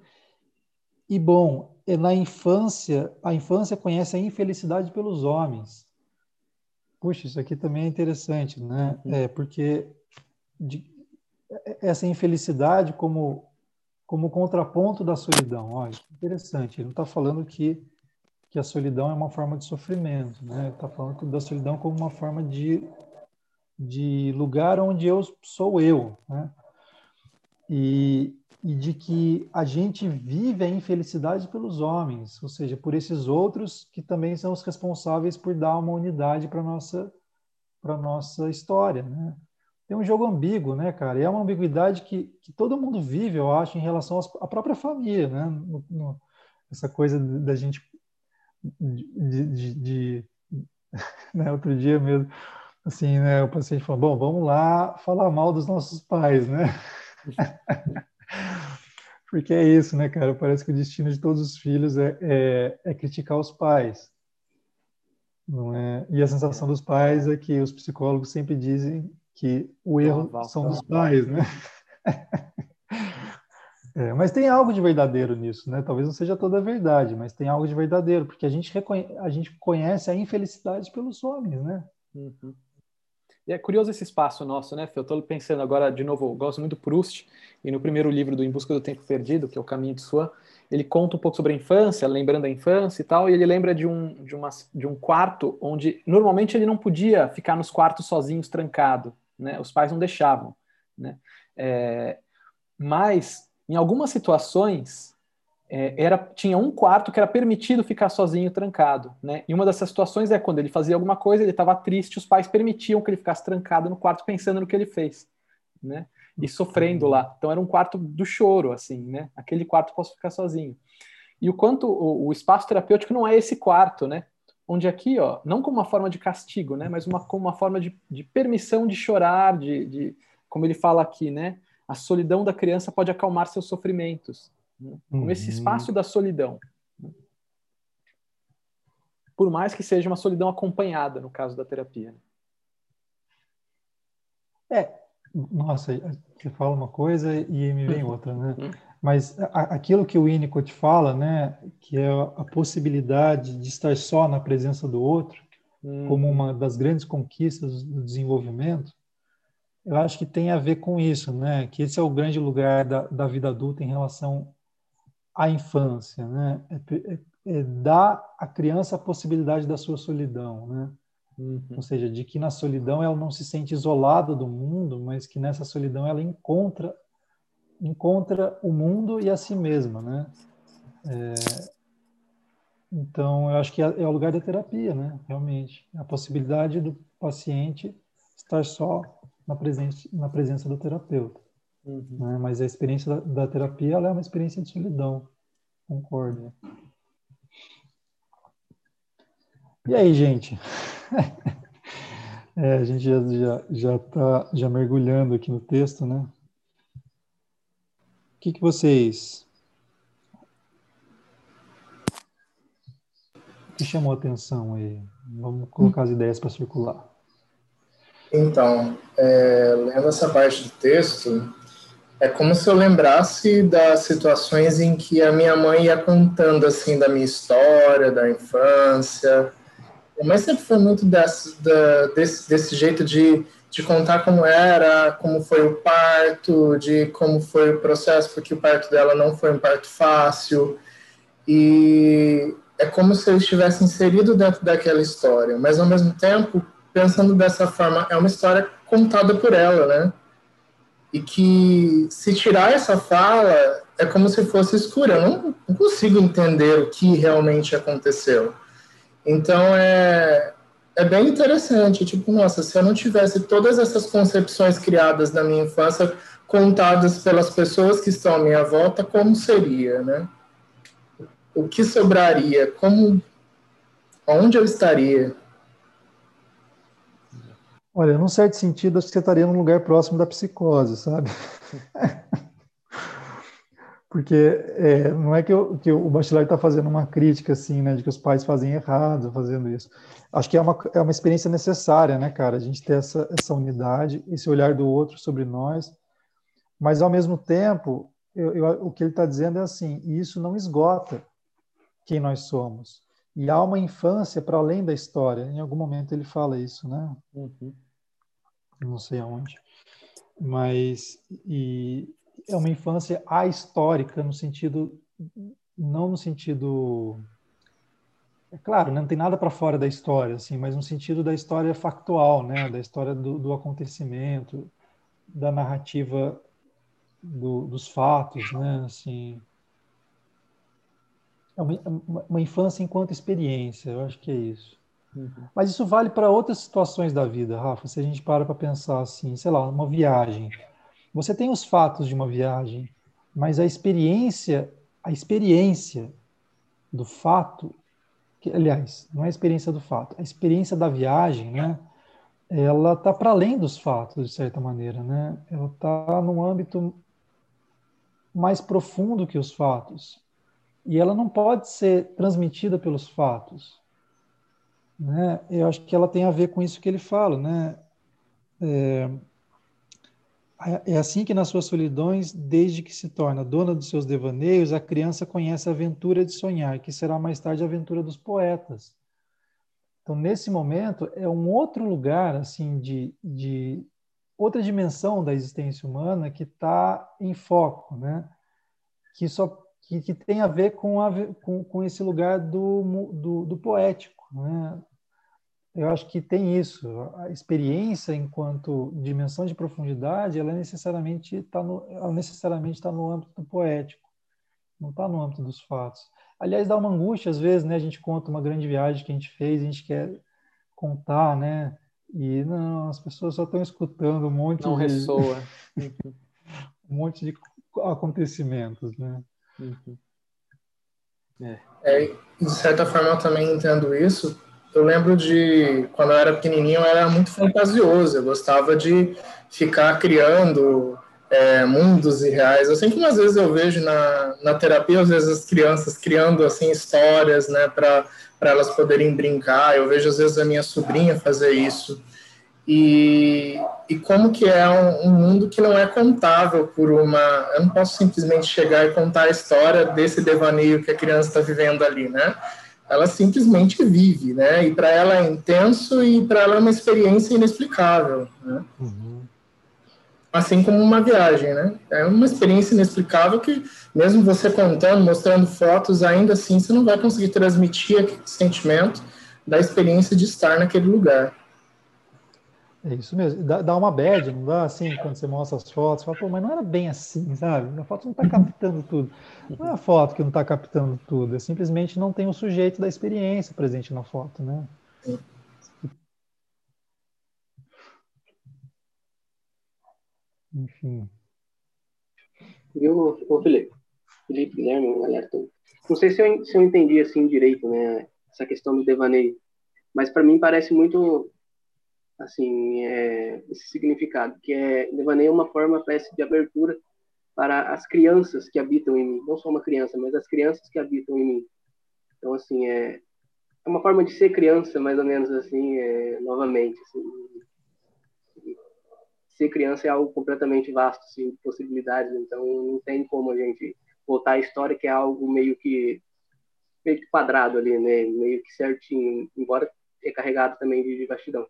E bom, é na infância, a infância conhece a infelicidade pelos homens. Puxa, isso aqui também é interessante, né? Uhum. É porque de, essa infelicidade como como contraponto da solidão. Olha, interessante. Ele não está falando que que a solidão é uma forma de sofrimento, né? Está falando da solidão como uma forma de de lugar onde eu sou eu, né? E, e de que a gente vive a infelicidade pelos homens, ou seja, por esses outros que também são os responsáveis por dar uma unidade para nossa para nossa história, né? Tem um jogo ambíguo, né, cara? E é uma ambiguidade que, que todo mundo vive, eu acho, em relação à própria família, né? No, no, essa coisa da gente de, de, de né? outro dia mesmo assim, né, o paciente falou, bom, vamos lá falar mal dos nossos pais, né? Porque é isso, né, cara? Parece que o destino de todos os filhos é, é, é criticar os pais. Não é? E a sensação dos pais é que os psicólogos sempre dizem que o erro são dos pais, né? É, mas tem algo de verdadeiro nisso, né? Talvez não seja toda a verdade, mas tem algo de verdadeiro, porque a gente, reconhece, a gente conhece a infelicidade pelos homens, né? Uhum. E é curioso esse espaço nosso, né, Eu estou pensando agora, de novo, eu gosto muito do Proust, e no primeiro livro do Em Busca do Tempo Perdido, que é o Caminho de Sua, ele conta um pouco sobre a infância, lembrando a infância e tal, e ele lembra de um, de, uma, de um quarto onde normalmente ele não podia ficar nos quartos sozinhos, trancado, né? Os pais não deixavam, né? É, mas em algumas situações era tinha um quarto que era permitido ficar sozinho trancado, né? E uma dessas situações é quando ele fazia alguma coisa, ele estava triste, os pais permitiam que ele ficasse trancado no quarto pensando no que ele fez, né? e sofrendo lá. Então era um quarto do choro, assim, né? Aquele quarto posso ficar sozinho. E o quanto o, o, espaço terapêutico não é esse quarto, né? Onde aqui, ó, não como uma forma de castigo, né? Mas uma, como uma forma de, de permissão de chorar, de, de, como ele fala aqui, né? A solidão da criança pode acalmar seus sofrimentos. Como uhum. esse espaço da solidão. Por mais que seja uma solidão acompanhada, no caso da terapia. Né? É, nossa, você fala uma coisa e me vem outra, né? Uhum. Mas aquilo que o Winnicott fala, né, que é a possibilidade de estar só na presença do outro, como uhum. uma das grandes conquistas do desenvolvimento, eu acho que tem a ver com isso, né? Que esse é o grande lugar da, da vida adulta em relação à infância, né? É, é, é dar à criança a possibilidade da sua solidão, né? Uhum. Ou seja, de que na solidão ela não se sente isolada do mundo, mas que nessa solidão ela encontra encontra o mundo e a si mesma, né? É, então, eu acho que é, é, o lugar da terapia, né? Realmente, a possibilidade do paciente estar só na presença na presença do terapeuta. Uhum. Né? Mas a experiência da, da terapia ela é uma experiência de solidão. Concordo. E aí, gente? é, a gente já já já tá já mergulhando aqui no texto, né? O que, que vocês o que chamou a atenção aí? Vamos colocar as ideias para circular. Então, é, lendo essa parte do texto, é como se eu lembrasse das situações em que a minha mãe ia contando assim da minha história, da infância, mas sempre foi muito desse, desse, desse jeito de, de contar como era, como foi o parto, de como foi o processo, porque o parto dela não foi um parto fácil. E é como se eu estivesse inserido dentro daquela história, mas ao mesmo tempo, pensando dessa forma, é uma história contada por ela, né? E que se tirar essa fala, é como se fosse escura. Eu não, não consigo entender o que realmente aconteceu. Então é, é bem interessante, tipo, nossa, se eu não tivesse todas essas concepções criadas na minha infância contadas pelas pessoas que estão à minha volta, como seria, né? O que sobraria? Como onde eu estaria? Olha, num certo sentido, acho que você estaria num lugar próximo da psicose, sabe? Porque é, não é que, eu, que o Bachelard está fazendo uma crítica, assim, né, de que os pais fazem errado fazendo isso. Acho que é uma, é uma experiência necessária, né, cara, a gente ter essa, essa unidade, esse olhar do outro sobre nós, mas, ao mesmo tempo, eu, eu, o que ele está dizendo é assim, isso não esgota quem nós somos. E há uma infância para além da história. Em algum momento ele fala isso, né? Uhum. Não sei aonde. Mas, e, é uma infância ahistórica no sentido não no sentido é claro, né, não tem nada para fora da história, assim, mas no sentido da história factual, né, da história do, do acontecimento, da narrativa do, dos fatos, né, assim, é uma, uma, infância enquanto experiência, eu acho que é isso. Uhum. Mas isso vale para outras situações da vida, Rafa. Se a gente para para pensar assim, sei lá, uma viagem. Você tem os fatos de uma viagem, mas a experiência, a experiência do fato, que, aliás, não é a experiência do fato, a experiência da viagem, né? Ela está para além dos fatos, de certa maneira, né? Ela está num âmbito mais profundo que os fatos. E ela não pode ser transmitida pelos fatos. Né? Eu acho que ela tem a ver com isso que ele fala, né? É, É assim que nas suas solidões, desde que se torna dona dos seus devaneios, a criança conhece a aventura de sonhar, que será mais tarde a aventura dos poetas. Então, nesse momento, é um outro lugar, assim, de, de outra dimensão da existência humana que está em foco, né? Que só que, que tem a ver com, a, com, com esse lugar do, do, do poético, né? Eu acho que tem isso. A experiência, enquanto dimensão de profundidade, ela necessariamente está no, ela necessariamente está no âmbito do poético, não está no âmbito dos fatos. Aliás, dá uma angústia às vezes, né? A gente conta uma grande viagem que a gente fez, a gente quer contar, né? E não, as pessoas só estão escutando um monte não de ressoa. um monte de acontecimentos, né? Uhum. É. é. de certa forma, eu também entendo isso eu lembro de quando eu era pequenininho, eu era muito fantasioso, eu gostava de ficar criando é, mundos irreais. Assim como às vezes eu vejo na, na terapia, às vezes as crianças criando assim histórias, né, para elas poderem brincar. Eu vejo às vezes a minha sobrinha fazer isso. E, e como que é um, um, mundo que não é contável por uma... Eu não posso simplesmente chegar e contar a história desse devaneio que a criança está vivendo ali, né? Ela simplesmente vive, né? E para ela é intenso e para ela é uma experiência inexplicável, né? Uhum. Assim como uma viagem, né? É uma experiência inexplicável que, mesmo você contando, mostrando fotos, ainda assim você não vai conseguir transmitir aquele sentimento da experiência de estar naquele lugar. É isso mesmo. Dá, dá uma bad, não dá assim, quando você mostra as fotos, fala, pô, mas não era bem assim, sabe? A foto não está captando tudo. Não é a foto que não está captando tudo, é simplesmente não tem o sujeito da experiência presente na foto, né? Enfim. O, o Felipe? Felipe, Guilherme, galera. Não sei se eu, se eu entendi assim direito, né? Essa questão do devaneio. Mas para mim parece muito assim, é, esse significado, que é devaneio é uma forma, parece, de abertura para as crianças que habitam em mim, não só uma criança, mas as crianças que habitam em mim. Então, assim, é, é uma forma de ser criança, mais ou menos assim, é, novamente. Assim, ser criança é algo completamente vasto, assim, de possibilidades, então não tem como a gente voltar à história, que é algo meio que meio que quadrado ali, né, meio que certinho, embora é carregado também de, vastidão.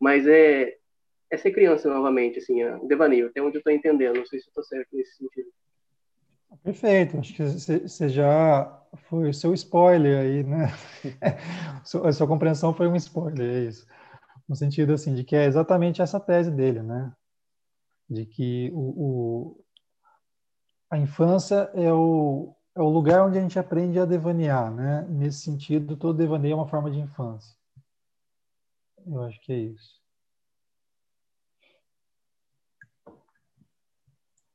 Mas é, é ser criança novamente, assim, é devaneio, até onde eu estou entendendo. Não sei se estou certo nesse sentido. Perfeito, acho que você já foi o seu spoiler aí, né? a sua compreensão foi um spoiler, é isso. No sentido, assim, de que é exatamente essa tese dele, né? De que o, o a infância é o, é o lugar onde a gente aprende a devanear, né? Nesse sentido, todo devaneio é uma forma de infância. Eu acho que é isso.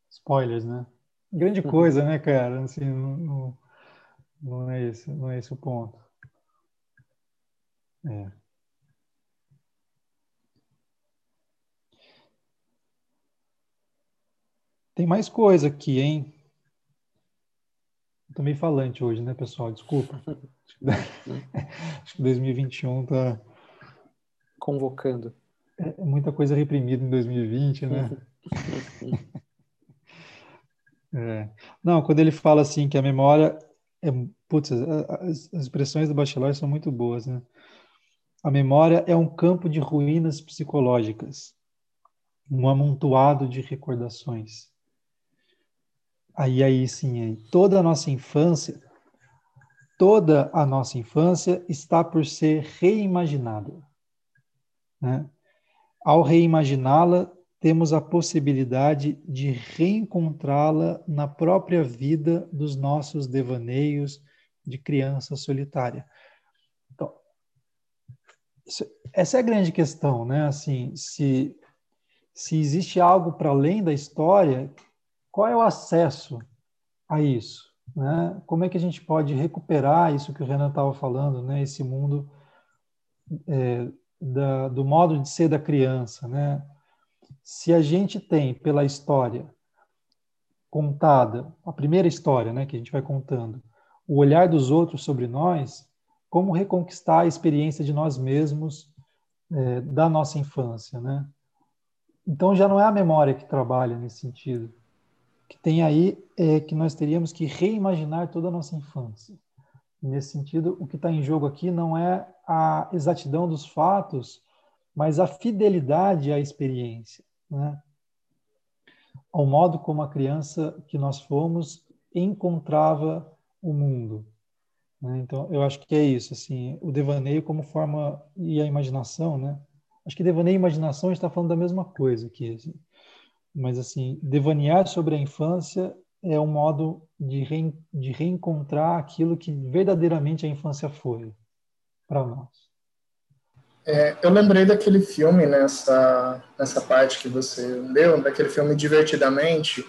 Spoilers, né? Grande uhum. coisa, né, cara? Assim, não, não, é esse, não é esse o ponto. É. Tem mais coisa aqui, hein? Tô meio falante hoje, né, pessoal? Desculpa. Acho que 2021 tá convocando. É, é muita coisa reprimida em 2020, né? é. Não, quando ele fala assim que a memória é, putz, as, as expressões do Bachelard são muito boas, né? A memória é um campo de ruínas psicológicas, um amontoado de recordações. Aí, aí sim, aí, toda a nossa infância, toda a nossa infância está por ser reimaginada. Né? Ao reimaginá-la, temos a possibilidade de reencontrá-la na própria vida dos nossos devaneios de criança solitária. Então, essa é a grande questão, né? Assim, se, se existe algo para além da história, qual é o acesso a isso? Né? Como é que a gente pode recuperar isso que o Renan estava falando, né? Esse mundo é, da, do modo de ser da criança, né? Se a gente tem pela história contada, a primeira história, né, que a gente vai contando, o olhar dos outros sobre nós, como reconquistar a experiência de nós mesmos é, da nossa infância, né? então já não é a memória que trabalha nesse sentido. O que tem aí é que nós teríamos que reimaginar toda a nossa infância. Nesse sentido, o que está em jogo aqui não é a exatidão dos fatos, mas a fidelidade à experiência, né? ao modo como a criança que nós fomos encontrava o mundo. Né? Então, eu acho que é isso, assim, o devaneio como forma e a imaginação, né? Acho que devaneio e imaginação está falando da mesma coisa aqui, assim. mas assim, devanear sobre a infância é um modo de, re, de reencontrar aquilo que verdadeiramente a infância foi para nós. É, eu lembrei daquele filme nessa, nessa parte que você leu, daquele filme Divertidamente,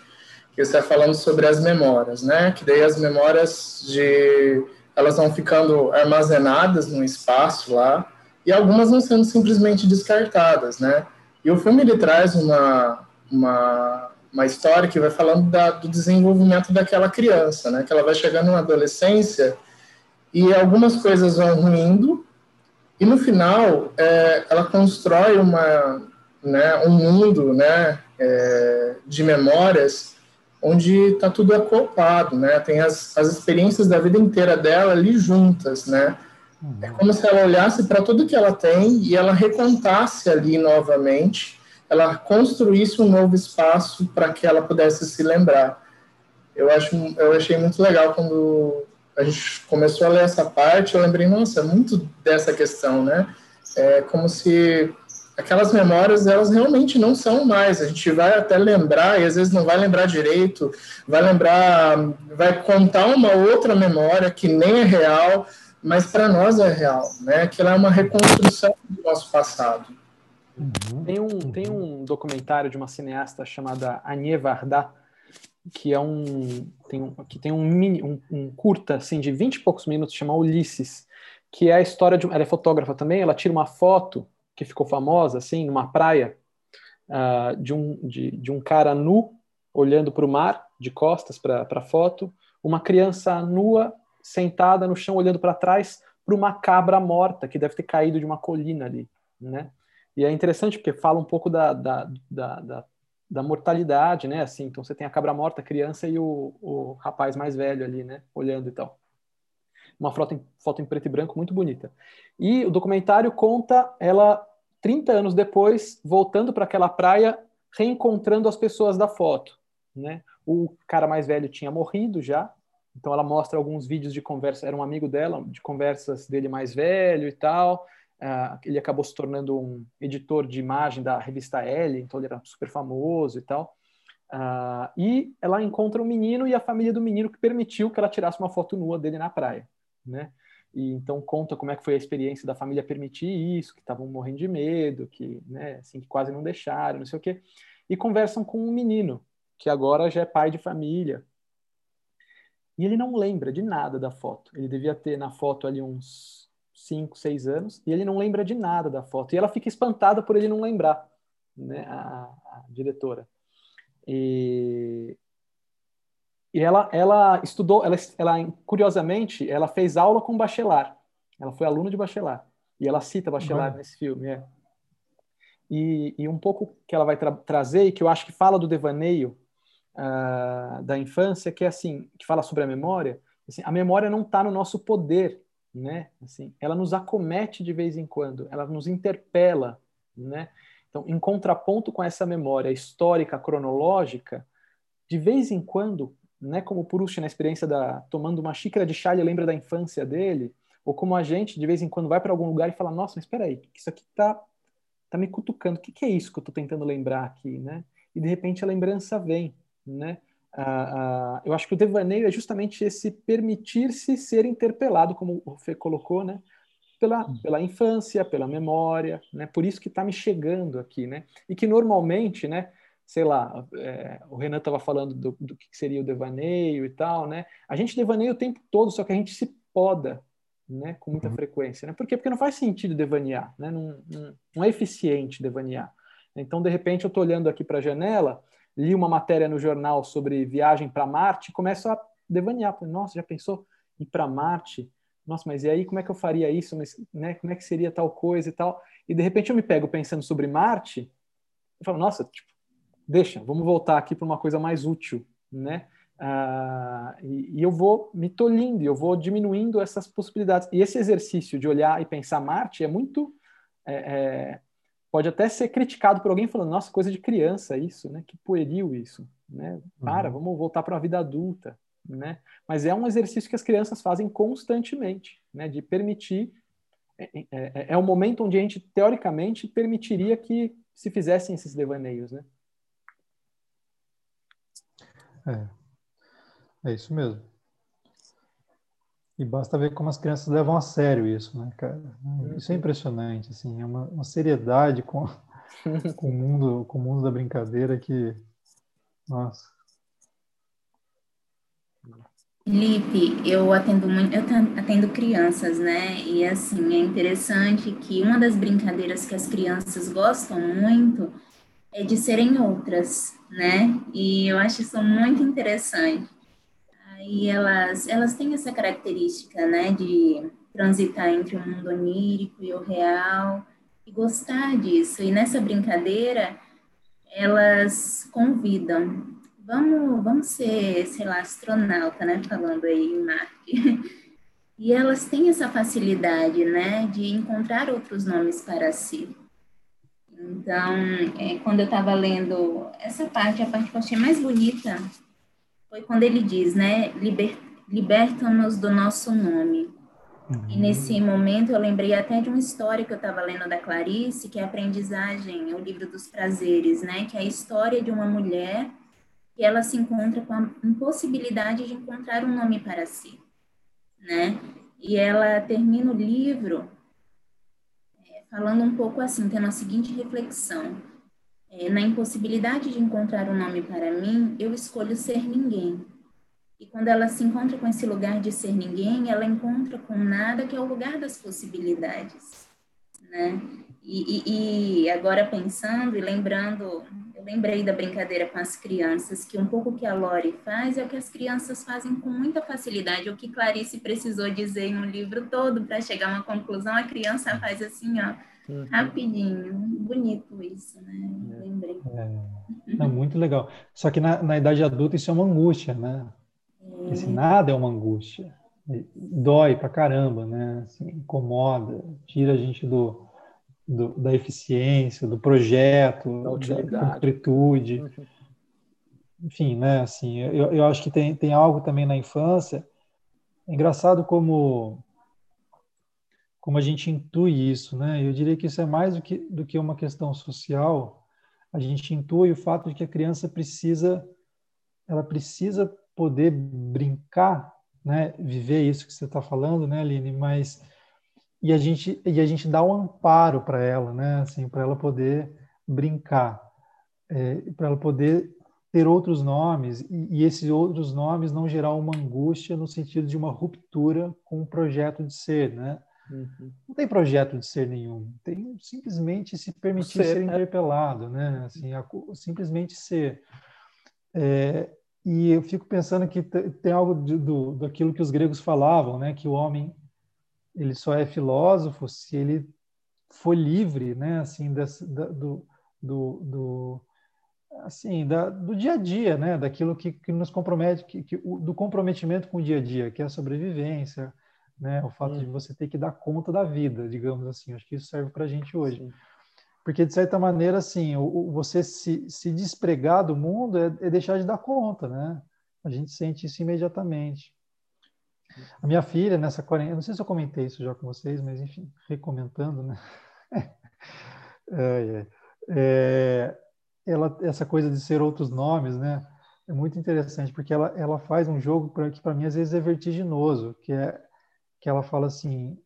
que você está falando sobre as memórias, né? Que daí as memórias de elas vão ficando armazenadas num espaço lá e algumas vão sendo simplesmente descartadas, né? E o filme ele traz uma uma uma história que vai falando da, do desenvolvimento daquela criança, né? Que ela vai chegando na adolescência e algumas coisas vão ruindo e no final é, ela constrói uma, né, um mundo, né, é, de memórias onde está tudo acoplado, né? Tem as, as experiências da vida inteira dela ali juntas, né? É como se ela olhasse para tudo que ela tem e ela recontasse ali novamente ela construísse um novo espaço para que ela pudesse se lembrar. Eu acho, eu achei muito legal quando a gente começou a ler essa parte, eu lembrei, nossa, é muito dessa questão, né? É como se aquelas memórias, elas realmente não são mais. A gente vai até lembrar, e às vezes não vai lembrar direito, vai lembrar, vai contar uma outra memória que nem é real, mas para nós é real, né? Que ela é uma reconstrução do nosso passado. Uhum. Tem, um, tem um documentário de uma cineasta chamada Anie Varda, que é um tem um, que tem um, mini, um, um, curta assim de 20 e poucos minutos chamado Ulisses, que é a história de ela é fotógrafa também, ela tira uma foto que ficou famosa assim numa praia uh, de um de, de um cara nu olhando para o mar de costas para a foto, uma criança nua sentada no chão olhando para trás para uma cabra morta que deve ter caído de uma colina ali, né? E é interessante porque fala um pouco da, da, da, da, da mortalidade, né? Assim, então você tem a cabra morta, a criança e o, o rapaz mais velho ali, né? Olhando e tal. Uma foto em, foto em preto e branco muito bonita. E o documentário conta ela 30 anos depois, voltando para aquela praia, reencontrando as pessoas da foto, né? O cara mais velho tinha morrido já, então ela mostra alguns vídeos de conversa, era um amigo dela, de conversas dele mais velho e tal. Uh, ele acabou se tornando um editor de imagem da revista Elle, então ele era super famoso e tal. Uh, e ela encontra um menino e a família do menino que permitiu que ela tirasse uma foto nua dele na praia, né? E então conta como é que foi a experiência da família permitir isso, que estavam morrendo de medo, que, né, assim, que quase não deixaram, não sei o quê. E conversam com um menino que agora já é pai de família. E ele não lembra de nada da foto. Ele devia ter na foto ali uns cinco, seis anos, e ele não lembra de nada da foto. E ela fica espantada por ele não lembrar, né, a, a diretora. E, e ela, ela estudou, ela, ela, curiosamente, ela fez aula com Bachelard. Ela foi aluna de Bachelard. E ela cita Bachelard uhum. nesse filme. É. E, e, um pouco que ela vai tra trazer, e que eu acho que fala do devaneio uh, da infância, que é assim, que fala sobre a memória, assim, a memória não está no nosso poder né? Assim, ela nos acomete de vez em quando, ela nos interpela, né? Então, em contraponto com essa memória histórica cronológica, de vez em quando, né, como Proust na experiência da tomando uma xícara de chá, ele lembra da infância dele, ou como a gente de vez em quando vai para algum lugar e fala: "Nossa, mas espera aí, isso aqui tá tá me cutucando. O que, que é isso que eu estou tentando lembrar aqui, né?" E de repente a lembrança vem, né? Uh, uh, eu acho que o devaneio é justamente esse permitir-se ser interpelado, como o Fê colocou, né? Pela, hum. pela infância, pela memória, né? Por isso que está me chegando aqui, né? E que normalmente, né? Sei lá, é, o Renan estava falando do, do, que seria o devaneio e tal, né? A gente devaneia o tempo todo, só que a gente se poda, né? Com muita uhum. frequência, né? Por quê? Porque não faz sentido devanear, né? Não, não, não é eficiente devanear. Então, de repente, eu estou olhando aqui para a janela li uma matéria no jornal sobre viagem para Marte começo a devanear. Nossa, já pensou ir para Marte? Nossa, mas e aí como é que eu faria isso? Mas, né, como é que seria tal coisa e tal? E de repente eu me pego pensando sobre Marte, eu falo, nossa, tipo, deixa, vamos voltar aqui para uma coisa mais útil, né? Uh, e, e, eu vou me tolhindo, eu vou diminuindo essas possibilidades. E esse exercício de olhar e pensar Marte é muito. É, é, pode até ser criticado por alguém falando, nossa, coisa de criança isso, né? Que pueril isso, né? Para, uhum. vamos voltar para a vida adulta, né? Mas é um exercício que as crianças fazem constantemente, né? De permitir. É, é, é, é o momento onde a gente, teoricamente, permitiria que se fizessem esses devaneios, né? É. É isso mesmo. E basta ver como as crianças levam a sério isso, né, cara? Isso é impressionante, assim, é uma, uma seriedade com, com, o mundo, com o mundo da brincadeira que, nossa. Felipe, eu atendo muito, eu atendo crianças, né? E assim, é interessante que uma das brincadeiras que as crianças gostam muito é de serem outras, né? E eu acho isso muito interessante e elas, elas têm essa característica, né, de transitar entre o mundo onírico e o real e gostar disso. E nessa brincadeira, elas convidam, vamos, vamos ser, sei lá, astronauta, né, falando aí em Marte. E elas têm essa facilidade, né, de encontrar outros nomes para si. Então, é, quando eu estava lendo essa parte, a parte que eu achei mais bonita foi quando ele diz, né, Liber, liberta-nos do nosso nome. Uhum. E nesse momento eu lembrei até de uma história que eu estava lendo da Clarice, que é Aprendizagem, o livro dos prazeres, né, que é a história de uma mulher que ela se encontra com a impossibilidade de encontrar um nome para si, né? E ela termina o livro é, falando um pouco assim, tendo a seguinte reflexão: é, na impossibilidade de encontrar um nome para mim, eu escolho ser ninguém. E quando ela se encontra com esse lugar de ser ninguém, ela encontra com nada que é o lugar das possibilidades, né? E, e, e agora pensando e lembrando, eu lembrei da brincadeira com as crianças, que um pouco que a Lori faz é o que as crianças fazem com muita facilidade, o que Clarice precisou dizer em um livro todo para chegar a uma conclusão, a criança faz assim, ó, Uhum. Rapidinho, bonito isso, né? É. Lembrei. É, é muito legal. Só que na, na, idade adulta isso é uma angústia, né? É. Esse nada é uma angústia. Dói pra caramba, né? Assim, incomoda, tira a gente do, do, da eficiência, do projeto, da, da concretude. Uhum. Enfim, né? Assim, eu, eu acho que tem, tem algo também na infância. É engraçado como como a gente intui isso, né? Eu diria que isso é mais do que, do que uma questão social. A gente intui o fato de que a criança precisa, ela precisa poder brincar, né? Viver isso que você está falando, né, Aline? Mas e a gente e a gente dá um amparo para ela, né? Assim, para ela poder brincar, é, para ela poder ter outros nomes e, e, esses outros nomes não gerar uma angústia no sentido de uma ruptura com o projeto de ser, né? Uhum. Não tem projeto de ser nenhum, tem simplesmente se permitir ser, ser é. interpelado, né? Assim, a, simplesmente ser. É, e eu fico pensando que tem algo de, do, daquilo que os gregos falavam, né? Que o homem ele só é filósofo se ele for livre, né? Assim, da, do, do, do assim da, do dia a dia, né? Daquilo que, que nos compromete, que, que, do comprometimento com o dia a dia, que é a sobrevivência, né? O fato hum. de você ter que dar conta da vida, digamos assim. Acho que isso serve para a gente hoje. Sim. Porque, de certa maneira, assim, o, o, você se, se despregar do mundo é, é, deixar de dar conta, né? A gente sente isso imediatamente. A minha filha, nessa quarentena, não sei se eu comentei isso já com vocês, mas, enfim, recomentando, né? é, é, ela, essa coisa de ser outros nomes, né? É muito interessante, porque ela, ela faz um jogo pra, que, para mim, às vezes é vertiginoso, que é que ela fala assim,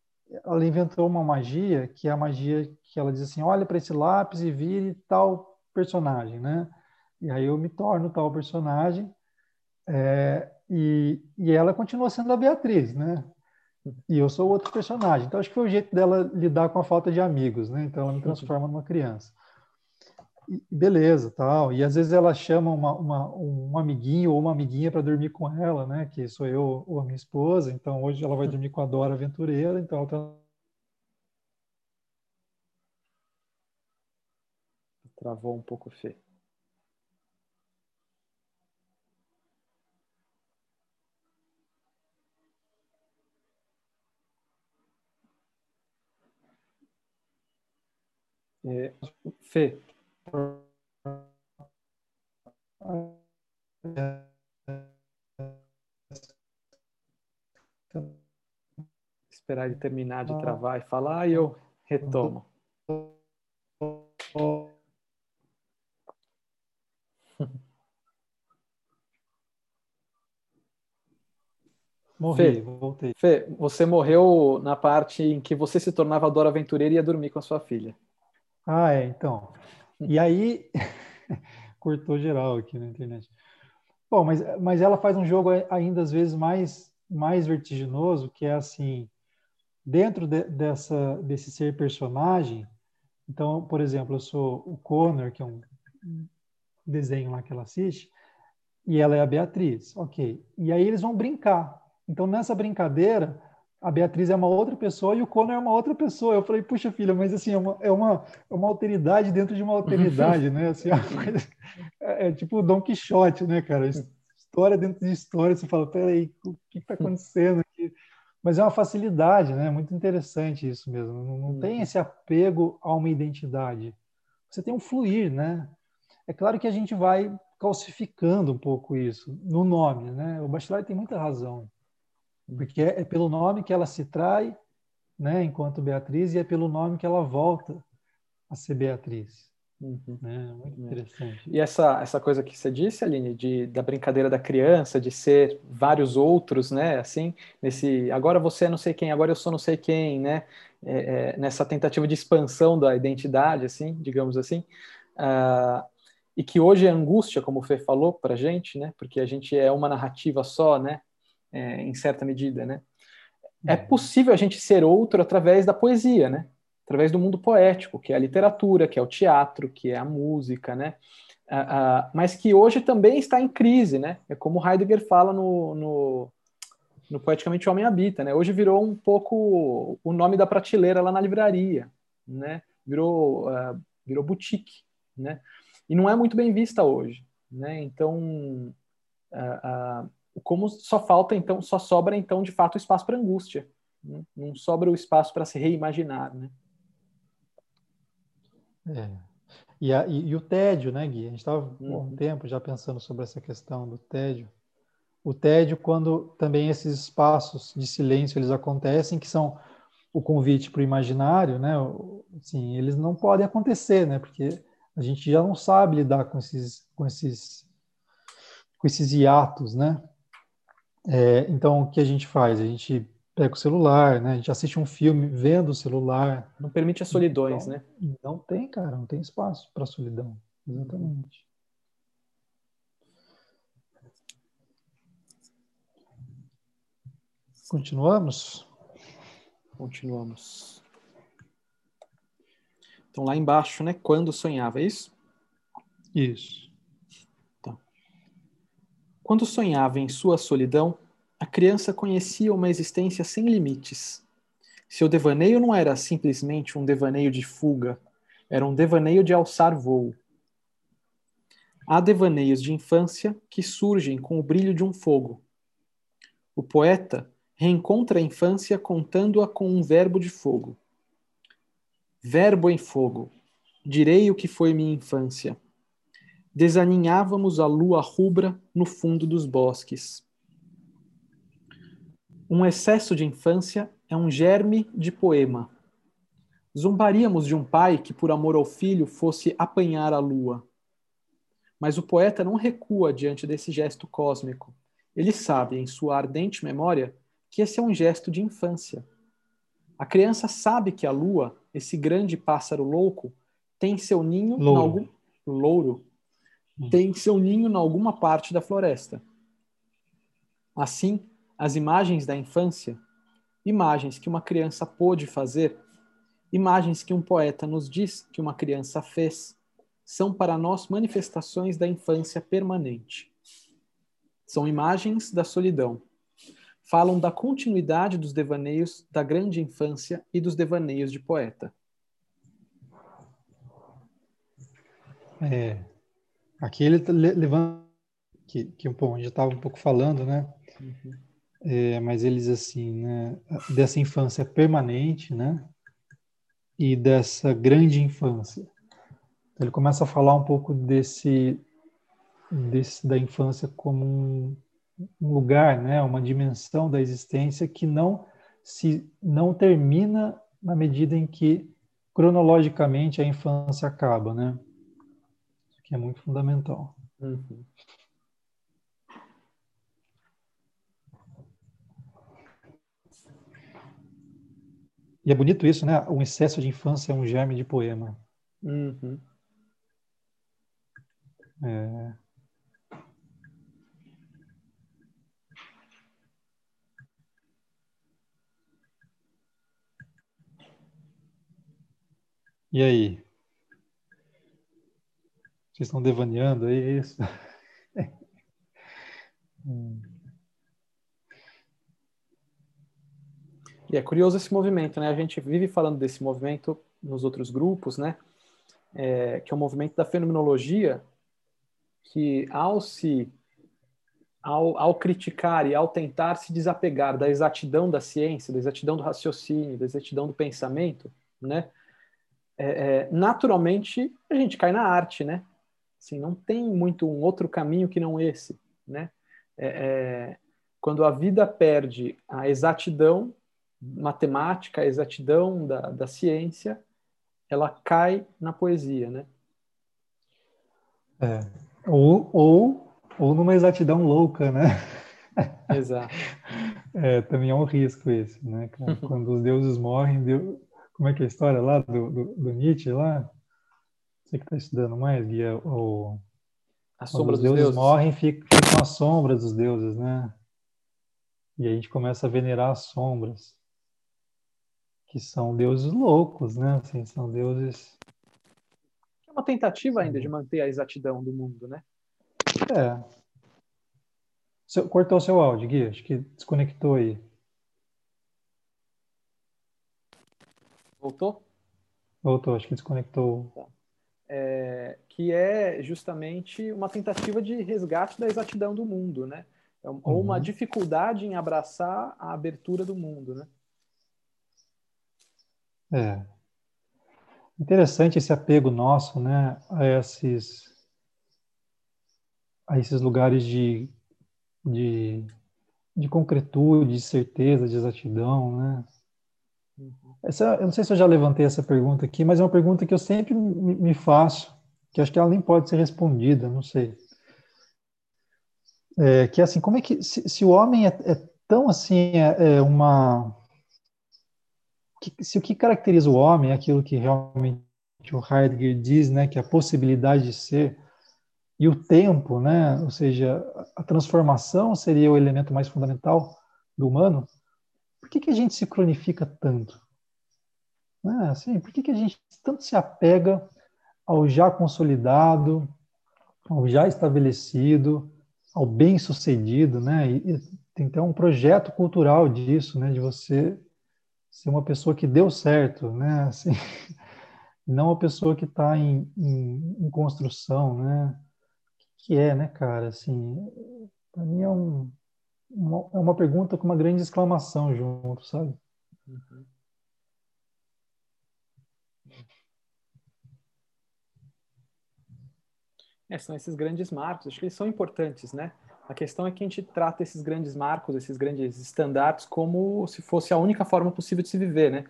ela inventou uma magia, que é a magia que ela diz assim, olha para esse lápis e vire tal personagem, né? E aí eu me torno tal personagem, é, e, e ela continua sendo a Beatriz, né? E eu sou outro personagem. Então acho que foi o jeito dela lidar com a falta de amigos, né? Então ela me transforma numa criança beleza, tal. E às vezes ela chama uma, uma, um amiguinho ou uma amiguinha para dormir com ela, né? Que sou eu ou a minha esposa. Então hoje ela vai dormir com a Dora Aventureira. Então ela tá... Travou um pouco, Fê. É, Fê. Esperar ele terminar de travar e falar, e eu retomo. Morri, Fê, voltei. Fê, você morreu na parte em que você se tornava Dora Aventureira e ia dormir com a sua filha. Ah, é, então. E aí, cortou geral aqui na internet. Bom, mas, mas ela faz um jogo ainda às vezes mais, mais vertiginoso, que é assim, dentro de, dessa, desse ser personagem, então, por exemplo, eu sou o Connor, que é um desenho lá que ela assiste, e ela é a Beatriz, ok. E aí eles vão brincar. Então, nessa brincadeira, a Beatriz é uma outra pessoa e o Conor é uma outra pessoa. Eu falei, puxa, filha, mas assim, é uma, é uma, é uma alteridade dentro de uma alteridade, né? Assim, é, é, tipo Dom Quixote, né, cara? História dentro de história. Você fala, peraí, o que está acontecendo aqui? Mas é uma facilidade, né? Muito interessante isso mesmo. Não, não tem esse apego a uma identidade. Você tem um fluir, né? É claro que a gente vai calcificando um pouco isso no nome, né? O Bachelard tem muita razão porque é, pelo nome que ela se trai, né, enquanto Beatriz, e é pelo nome que ela volta a ser Beatriz. Uhum. Né? Muito interessante. E essa, essa coisa que você disse, Aline, de, da brincadeira da criança, de ser vários outros, né? Assim, nesse agora você é não sei quem, agora eu sou não sei quem, né? É, é, nessa tentativa de expansão da identidade, assim, digamos assim. Uh, e que hoje é angústia, como o Fê falou para gente, né? Porque a gente é uma narrativa só, né? É, em certa medida, né? É uhum. possível a gente ser outro através da poesia, né? Através do mundo poético, que é a literatura, que é o teatro, que é a música, né? Uh, uh, mas que hoje também está em crise, né? É como Heidegger fala no, no, no Poeticamente o Homem Habita, né? Hoje virou um pouco o nome da prateleira lá na livraria, né? Virou, uh, virou boutique, né? E não é muito bem vista hoje, né? Então, como só falta então, só sobra então de fato espaço para angústia, né? não sobra o espaço para se reimaginar, né? É. E, a, e, e, o tédio, né, Gui? A gente estava uhum. um tempo já pensando sobre essa questão do tédio. O tédio, quando também esses espaços de silêncio eles acontecem, que são o convite para o imaginário, né? Assim, eles não podem acontecer, né? Porque a gente já não sabe lidar com esses, com esses, com esses hiatos, né? É, então, o que a gente faz? A gente pega o celular, né? A gente assiste um filme vendo o celular. Não permite as solidões, então, né? Não tem, cara, não tem espaço para solidão. Exatamente. Continuamos? Continuamos. Então, lá embaixo, né? Quando sonhava, é isso? Isso. Quando sonhava em sua solidão, a criança conhecia uma existência sem limites. Seu devaneio não era simplesmente um devaneio de fuga, era um devaneio de alçar voo. Há devaneios de infância que surgem com o brilho de um fogo. O poeta reencontra a infância contando-a com um verbo de fogo. Verbo em fogo, direi o que foi minha infância desaninhávamos a lua rubra no fundo dos bosques. Um excesso de infância é um germe de poema. Zombaríamos de um pai que, por amor ao filho, fosse apanhar a lua. Mas o poeta não recua diante desse gesto cósmico. Ele sabe, em sua ardente memória, que esse é um gesto de infância. A criança sabe que a lua, esse grande pássaro louco, tem seu ninho louro. algum louro tem seu ninho em alguma parte da floresta. Assim, as imagens da infância, imagens que uma criança pôde fazer, imagens que um poeta nos diz que uma criança fez, são para nós manifestações da infância permanente. São imagens da solidão. Falam da continuidade dos devaneios da grande infância e dos devaneios de poeta. É, aqui ele tá levando que, que bom, a gente estava um pouco falando, né? Uhum. É, mas eles assim, né? Dessa infância permanente, né? E dessa grande infância. Então, ele começa a falar um pouco desse, desse da infância como um, um lugar, né? Uma dimensão da existência que não se não termina na medida em que cronologicamente a infância acaba, né? Aqui é muito fundamental. Uhum. E é bonito isso, né? Um excesso de infância é um germe de poema. Uhum. É... E aí? Vocês estão devaneando aí isso? hum. E é curioso esse movimento, né? A gente vive falando desse movimento nos outros grupos, né? É, que é o movimento da fenomenologia, que ao se ao, ao, criticar e ao tentar se desapegar da exatidão da ciência, da exatidão do raciocínio, da exatidão do pensamento, né? É, é, naturalmente a gente cai na arte, né? Assim, não tem muito um outro caminho que não esse, né? É, é quando a vida perde a exatidão matemática, a exatidão da, da ciência, ela cai na poesia, né? É. Ou, ou, ou numa exatidão louca, né? Exato. É, também é um risco esse, né? Quando os deuses morrem, Deus... como é que é a história lá do, do, do Nietzsche lá? Você que está estudando mais, Guia, o... A sombra os deuses, deuses morrem, ficam, ficam as sombras dos deuses, né? E a gente começa a venerar as sombras que são deuses loucos, né? Assim, são deuses. É uma tentativa ainda de manter a exatidão do mundo, né? É. Seu, cortou seu áudio, Gui, acho que desconectou aí. Voltou? Voltou, acho que desconectou. Tá. É, que é justamente uma tentativa de resgate da exatidão do mundo, né? É ou uma uhum. dificuldade em abraçar a abertura do mundo, né? É. Interessante esse apego nosso, né, a esses a esses lugares de, de, de concretude, de certeza, de exatidão, né? Essa, eu não sei se eu já levantei essa pergunta aqui, mas é uma pergunta que eu sempre me, faço, que acho que ela nem pode ser respondida, não sei. É, que é assim, como é que se, se o homem é, é tão assim é, é uma que, se o que caracteriza o homem é aquilo que realmente o Heidegger diz, né, que é a possibilidade de ser e o tempo, né, ou seja, a transformação seria o elemento mais fundamental do humano, por que, que a gente se cronifica tanto? Né? Assim, por que, que a gente tanto se apega ao já consolidado, ao já estabelecido, ao bem sucedido, né? E, e tem até um projeto cultural disso, né? De você ser uma pessoa que deu certo, né? Assim, não uma pessoa que está em, em, em, construção, né? Que é, né, cara? Assim, para mim é, um, uma, é uma pergunta com uma grande exclamação junto, sabe? Uhum. É, são esses grandes marcos, acho que eles são importantes, né? A questão é que a gente trata esses grandes marcos, esses grandes estandartes, como se fosse a única forma possível de se viver, né?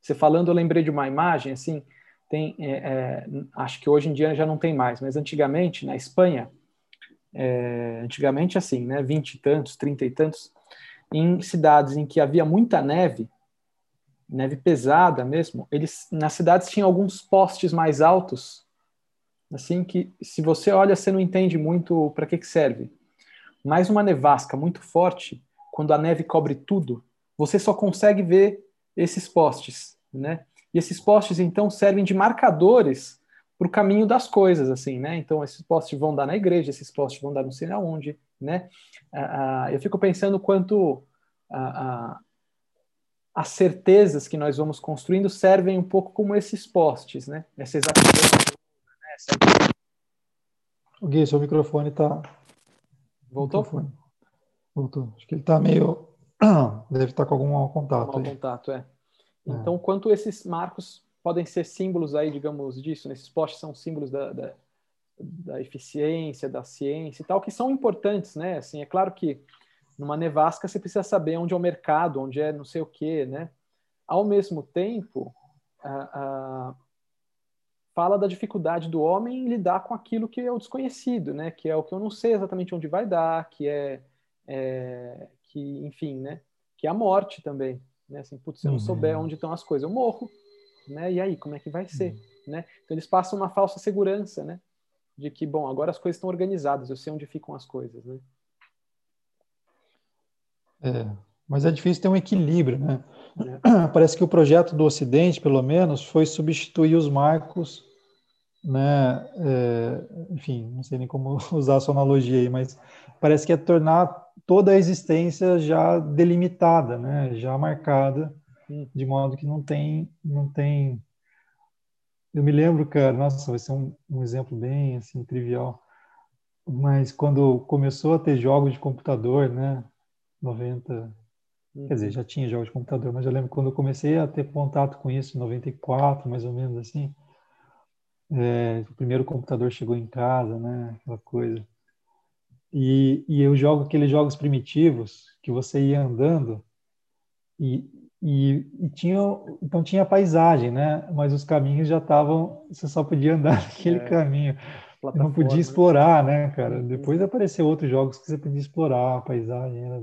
Você falando, eu lembrei de uma imagem, assim, tem, é, é, acho que hoje em dia já não tem mais, mas antigamente, na Espanha, é, antigamente assim, né, vinte e tantos, trinta e tantos, em cidades em que havia muita neve, neve pesada mesmo, eles nas cidades tinham alguns postes mais altos, assim que se você olha você não entende muito para que que serve mas uma nevasca muito forte, quando a neve cobre tudo, você só consegue ver esses postes, né? E esses postes então servem de marcadores para o caminho das coisas, assim, né? Então esses postes vão dar na igreja, esses postes vão dar não sei aonde, né? Ah, ah, eu fico pensando quanto ah, as certezas que nós vamos construindo servem um pouco como esses postes, né? Essa exatidão, O Gui, seu microfone está. Voltou? Microfone. Voltou. Acho que ele está meio. Deve estar tá com algum contato. Mau contato, é. é. Então, é. quanto esses marcos podem ser símbolos aí, digamos, disso, nesses né? postes são símbolos da, da, da, eficiência, da ciência e tal, que são importantes, né? Assim, é claro que numa nevasca você precisa saber onde é o mercado, onde é não sei o quê, né? Ao mesmo tempo, fala da dificuldade do homem em lidar com aquilo que é o desconhecido, né? Que é o que eu não sei exatamente onde vai dar, que é, é que, enfim, né? Que é a morte também, né? Assim, putz, se eu não uhum. souber onde estão as coisas, eu morro, né? E aí, como é que vai ser, uhum. né? Então eles passam uma falsa segurança, né? De que, bom, agora as coisas estão organizadas, eu sei onde ficam as coisas, né? É, mas é difícil ter um equilíbrio, né? Parece que o projeto do Ocidente, pelo menos, foi substituir os marcos, né? É, enfim, não sei nem como usar essa analogia aí, mas parece que é tornar toda a existência já delimitada, né? Já marcada, hum. de modo que não tem, não tem. Eu me lembro, cara, nossa, vai ser um, um exemplo bem assim trivial, mas quando começou a ter jogos de computador, né? 90, Quer dizer, já tinha jogos de computador, mas eu lembro quando eu comecei a ter contato com isso, em 94, mais ou menos assim. É, o primeiro computador chegou em casa, né? Aquela coisa. E, e eu jogo aqueles jogos primitivos que você ia andando e, e, e tinha então tinha paisagem, né? Mas os caminhos já estavam, você só podia andar naquele é, caminho. Não podia explorar, né, cara? Depois apareceu outros jogos que você podia explorar a paisagem, era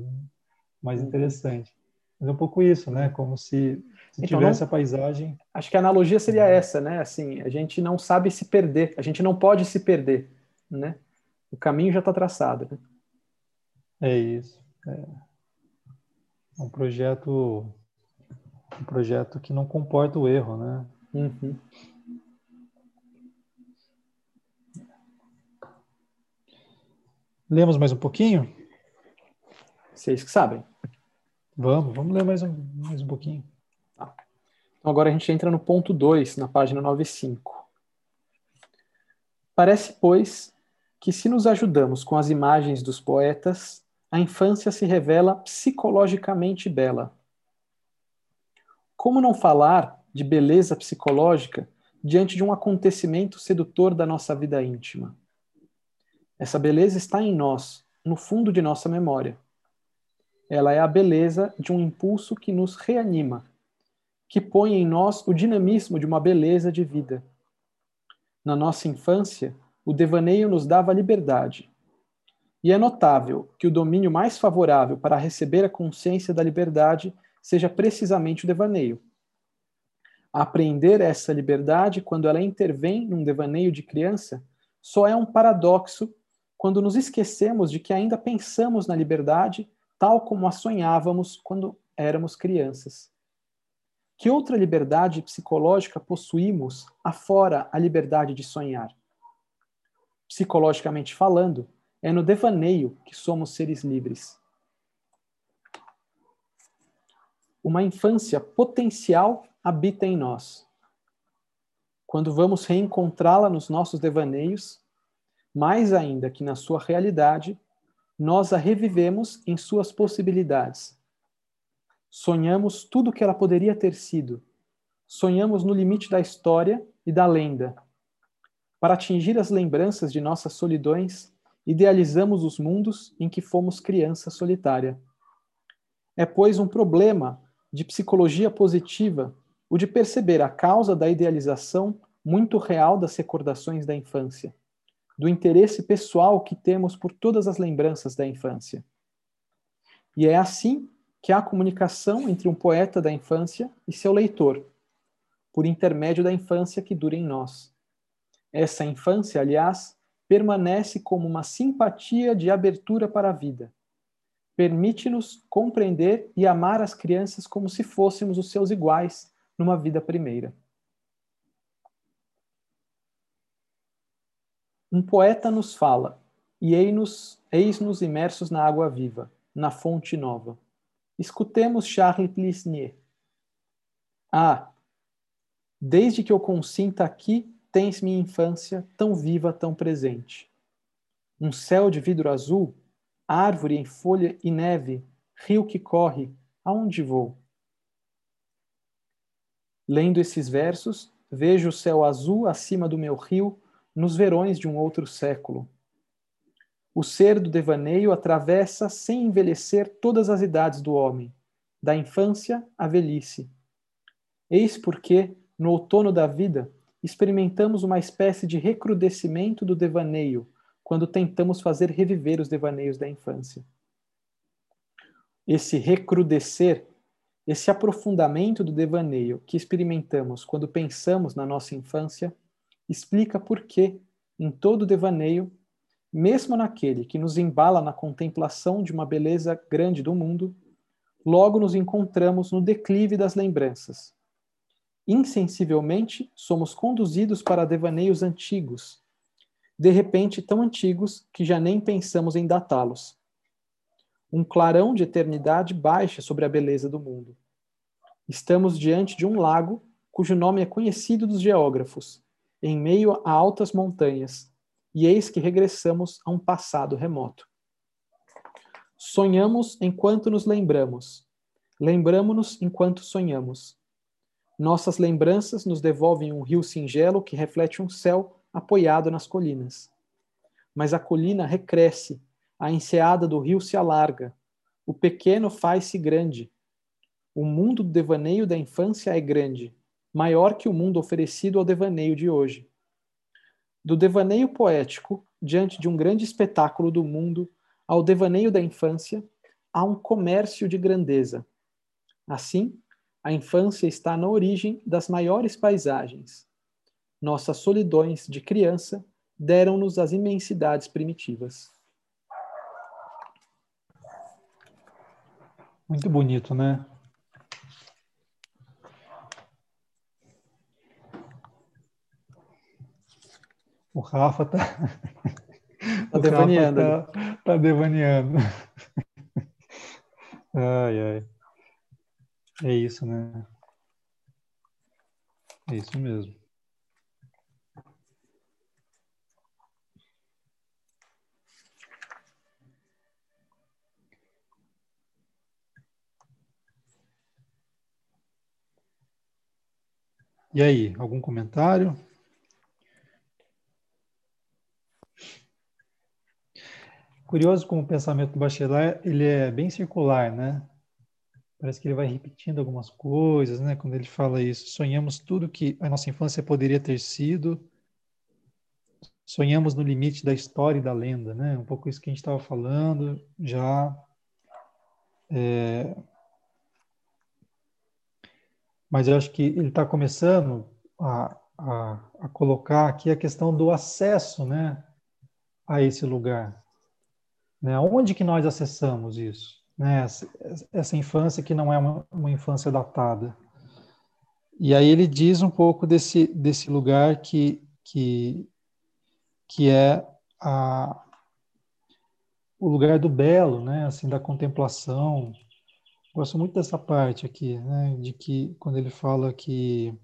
mais interessante. Mas é um pouco isso, né? Como se, se então, tivesse não, a paisagem. Acho que a analogia seria uhum. essa, né? Assim, a gente não sabe se perder, a gente não pode se perder, né? O caminho já está traçado. Né? É isso. É um projeto, um projeto que não comporta o erro, né? Uhum. Lemos mais um pouquinho? Vocês que sabem. Vamos, vamos ler mais um, mais um pouquinho. Tá. Então agora a gente entra no ponto 2, na página 95. Parece, pois, que se nos ajudamos com as imagens dos poetas, a infância se revela psicologicamente bela. Como não falar de beleza psicológica diante de um acontecimento sedutor da nossa vida íntima? Essa beleza está em nós, no fundo de nossa memória ela é a beleza de um impulso que nos reanima, que põe em nós o dinamismo de uma beleza de vida. Na nossa infância, o devaneio nos dava liberdade. E é notável que o domínio mais favorável para receber a consciência da liberdade seja precisamente o devaneio. Apreender essa liberdade quando ela intervém num devaneio de criança só é um paradoxo quando nos esquecemos de que ainda pensamos na liberdade tal como a sonhávamos quando éramos crianças. Que outra liberdade psicológica possuímos afora a liberdade de sonhar? Psicologicamente falando, é no devaneio que somos seres livres. Uma infância potencial habita em nós. Quando vamos reencontrá-la nos nossos devaneios, mais ainda que na sua realidade, nós a revivemos em suas possibilidades. Sonhamos tudo o que ela poderia ter sido. Sonhamos no limite da história e da lenda. Para atingir as lembranças de nossas solidões, idealizamos os mundos em que fomos criança solitária. É, pois, um problema de psicologia positiva o de perceber a causa da idealização muito real das recordações da infância do interesse pessoal que temos por todas as lembranças da infância. E é assim que há comunicação entre um poeta da infância e seu leitor, por intermédio da infância que dura em nós. Essa infância, aliás, permanece como uma simpatia de abertura para a vida. Permite-nos compreender e amar as crianças como se fôssemos os seus iguais numa vida primeira. Um poeta nos fala, e eis-nos eis imersos na água viva, na fonte nova. Escutemos Charles Plisnier. Ah, desde que eu consinta aqui, tens minha infância tão viva, tão presente. um céu de vidro azul, árvore em folha e neve, rio que corre, aonde vou? Lendo esses versos, vejo o céu azul acima do meu rio, nos verões de um outro século. O ser do devaneio atravessa sem envelhecer todas as idades do homem, da infância à velhice. Eis porque, no outono da vida, experimentamos uma espécie de recrudescimento do devaneio, quando tentamos fazer reviver os devaneios da infância. Esse recrudescer esse aprofundamento do devaneio que experimentamos quando pensamos na nossa infância explica por que, em todo devaneio, mesmo naquele que nos embala na contemplação de uma beleza grande do mundo, logo nos encontramos no declive das lembranças. Insensivelmente, somos conduzidos para devaneios antigos, de repente tão antigos que já nem pensamos em datá-los um clarão de eternidade baixa sobre a beleza do mundo. Estamos diante de um lago cujo nome é conhecido dos geógrafos, em meio a altas montanhas, e eis que regressamos a um passado remoto. Sonhamos enquanto nos lembramos, lembramos-nos enquanto sonhamos. Nossas lembranças nos devolvem um rio singelo que reflete um céu apoiado nas colinas. Mas a colina recresce a enseada do rio se alarga, o pequeno faz-se grande. O mundo do devaneio da infância é grande, maior que o mundo oferecido ao devaneio de hoje. Do devaneio poético, diante de um grande espetáculo do mundo, ao devaneio da infância, há um comércio de grandeza. Assim, a infância está na origem das maiores paisagens. Nossas solidões de criança deram-nos as imensidades primitivas. Muito bonito, né? O Rafa tá. Tá devaneando. Tá, tá devaneando. Ai, ai. É isso, né? É isso mesmo. E aí, algum comentário? Curioso como o pensamento do Bachelard, ele é bem circular, né? Parece que ele vai repetindo algumas coisas, né? Quando ele fala isso, sonhamos tudo que a nossa infância poderia ter sido, sonhamos no limite da história e da lenda, né? Um pouco isso que a gente estava falando já. É, mas eu acho que ele está começando a, a, a, colocar aqui a questão do acesso né, a esse lugar. Né? Onde que nós acessamos isso? Né? Essa, essa infância que não é uma, uma infância datada. E aí ele diz um pouco desse, desse lugar que, que, que é a, o lugar do belo, né? assim, da contemplação, Gosto muito dessa parte aqui, né, de que quando ele fala que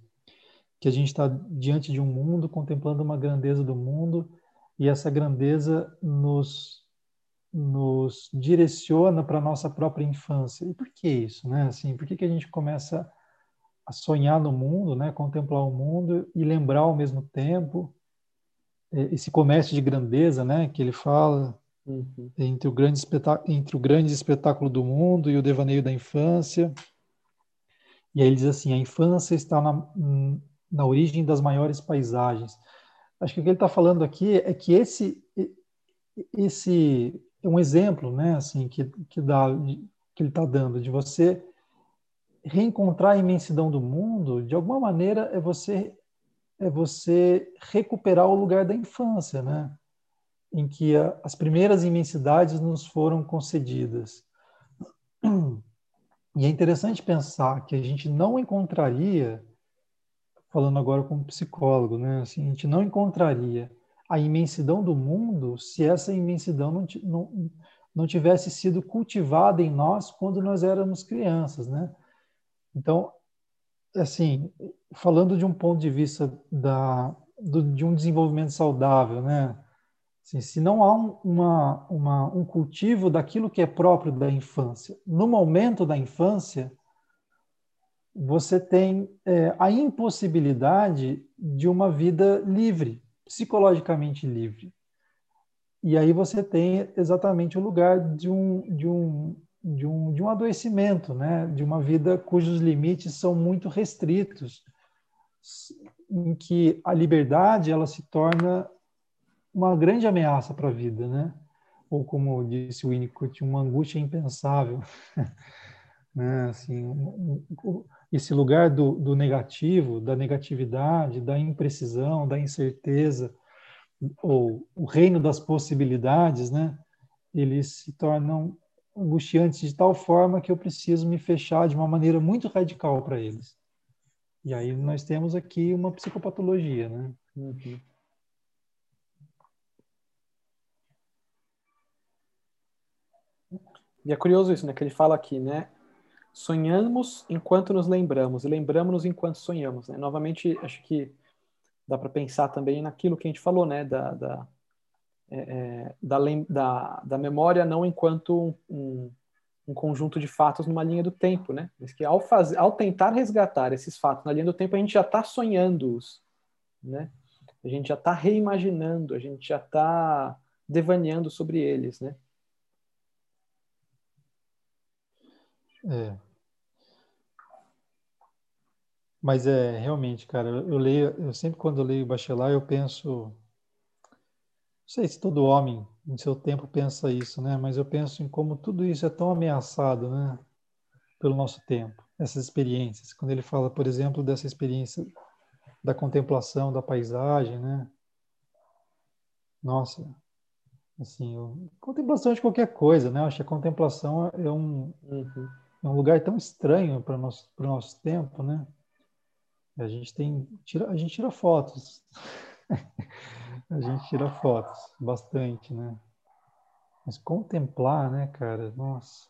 que a gente está diante de um mundo, contemplando uma grandeza do mundo, e essa grandeza nos nos direciona para a nossa própria infância. E por que isso, né? Assim, por que, que a gente começa a sonhar no mundo, né? Contemplar o mundo e lembrar ao mesmo tempo esse comércio de grandeza, né? Que ele fala, Uhum. Entre, o grande entre o grande espetáculo do mundo e o devaneio da infância. E aí ele diz assim: a infância está na, na origem das maiores paisagens. Acho que o que ele está falando aqui é que esse, esse é um exemplo, né, assim, que, que, dá, que ele está dando, de você reencontrar a imensidão do mundo, de alguma maneira é você é você recuperar o lugar da infância, né? em que a, as primeiras imensidades nos foram concedidas. E é interessante pensar que a gente não encontraria, falando agora como psicólogo, né? Assim, a gente não encontraria a imensidão do mundo se essa imensidão não, não, não tivesse sido cultivada em nós quando nós éramos crianças, né? Então, assim, falando de um ponto de vista da, do, de um desenvolvimento saudável, né? Assim, se não há um, uma, uma, um cultivo daquilo que é próprio da infância, no momento da infância, você tem é, a impossibilidade de uma vida livre, psicologicamente livre. E aí você tem exatamente o lugar de um, de um, de um, de um adoecimento, né? de uma vida cujos limites são muito restritos, em que a liberdade ela se torna uma grande ameaça para a vida, né? Ou como disse o Winnicott, uma angústia impensável, né? Assim, um, um, esse lugar do, do negativo, da negatividade, da imprecisão, da incerteza, ou o reino das possibilidades, né? Eles se tornam angustiantes de tal forma que eu preciso me fechar de uma maneira muito radical para eles. E aí nós temos aqui uma psicopatologia, né? Uhum. E é curioso isso, né? Que ele fala aqui, né? Sonhamos enquanto nos lembramos e lembramos-nos enquanto sonhamos. Né? Novamente, acho que dá para pensar também naquilo que a gente falou, né? Da, da, é, é da, da, da, memória não enquanto um, um, conjunto de fatos numa linha do tempo, né? Mas que ao, fazer, ao tentar resgatar esses fatos na linha do tempo, a gente já está sonhando-os, né? A gente já está reimaginando, a gente já está devaneando sobre eles, né? É. Mas é realmente, cara, eu leio, eu sempre quando eu leio Bachelard, eu penso, não sei se todo homem em seu tempo pensa isso, né? Mas eu penso em como tudo isso é tão ameaçado, né? Pelo nosso tempo, essas experiências. Quando ele fala, por exemplo, dessa experiência da contemplação da paisagem, né? Nossa, assim, contemplação de qualquer coisa, né? Eu acho que a contemplação é um, uhum é um lugar tão estranho para o nosso, o nosso tempo, né? A gente tem, tira, a gente tira fotos. a gente tira fotos bastante, né? Mas contemplar, né, cara? Nossa.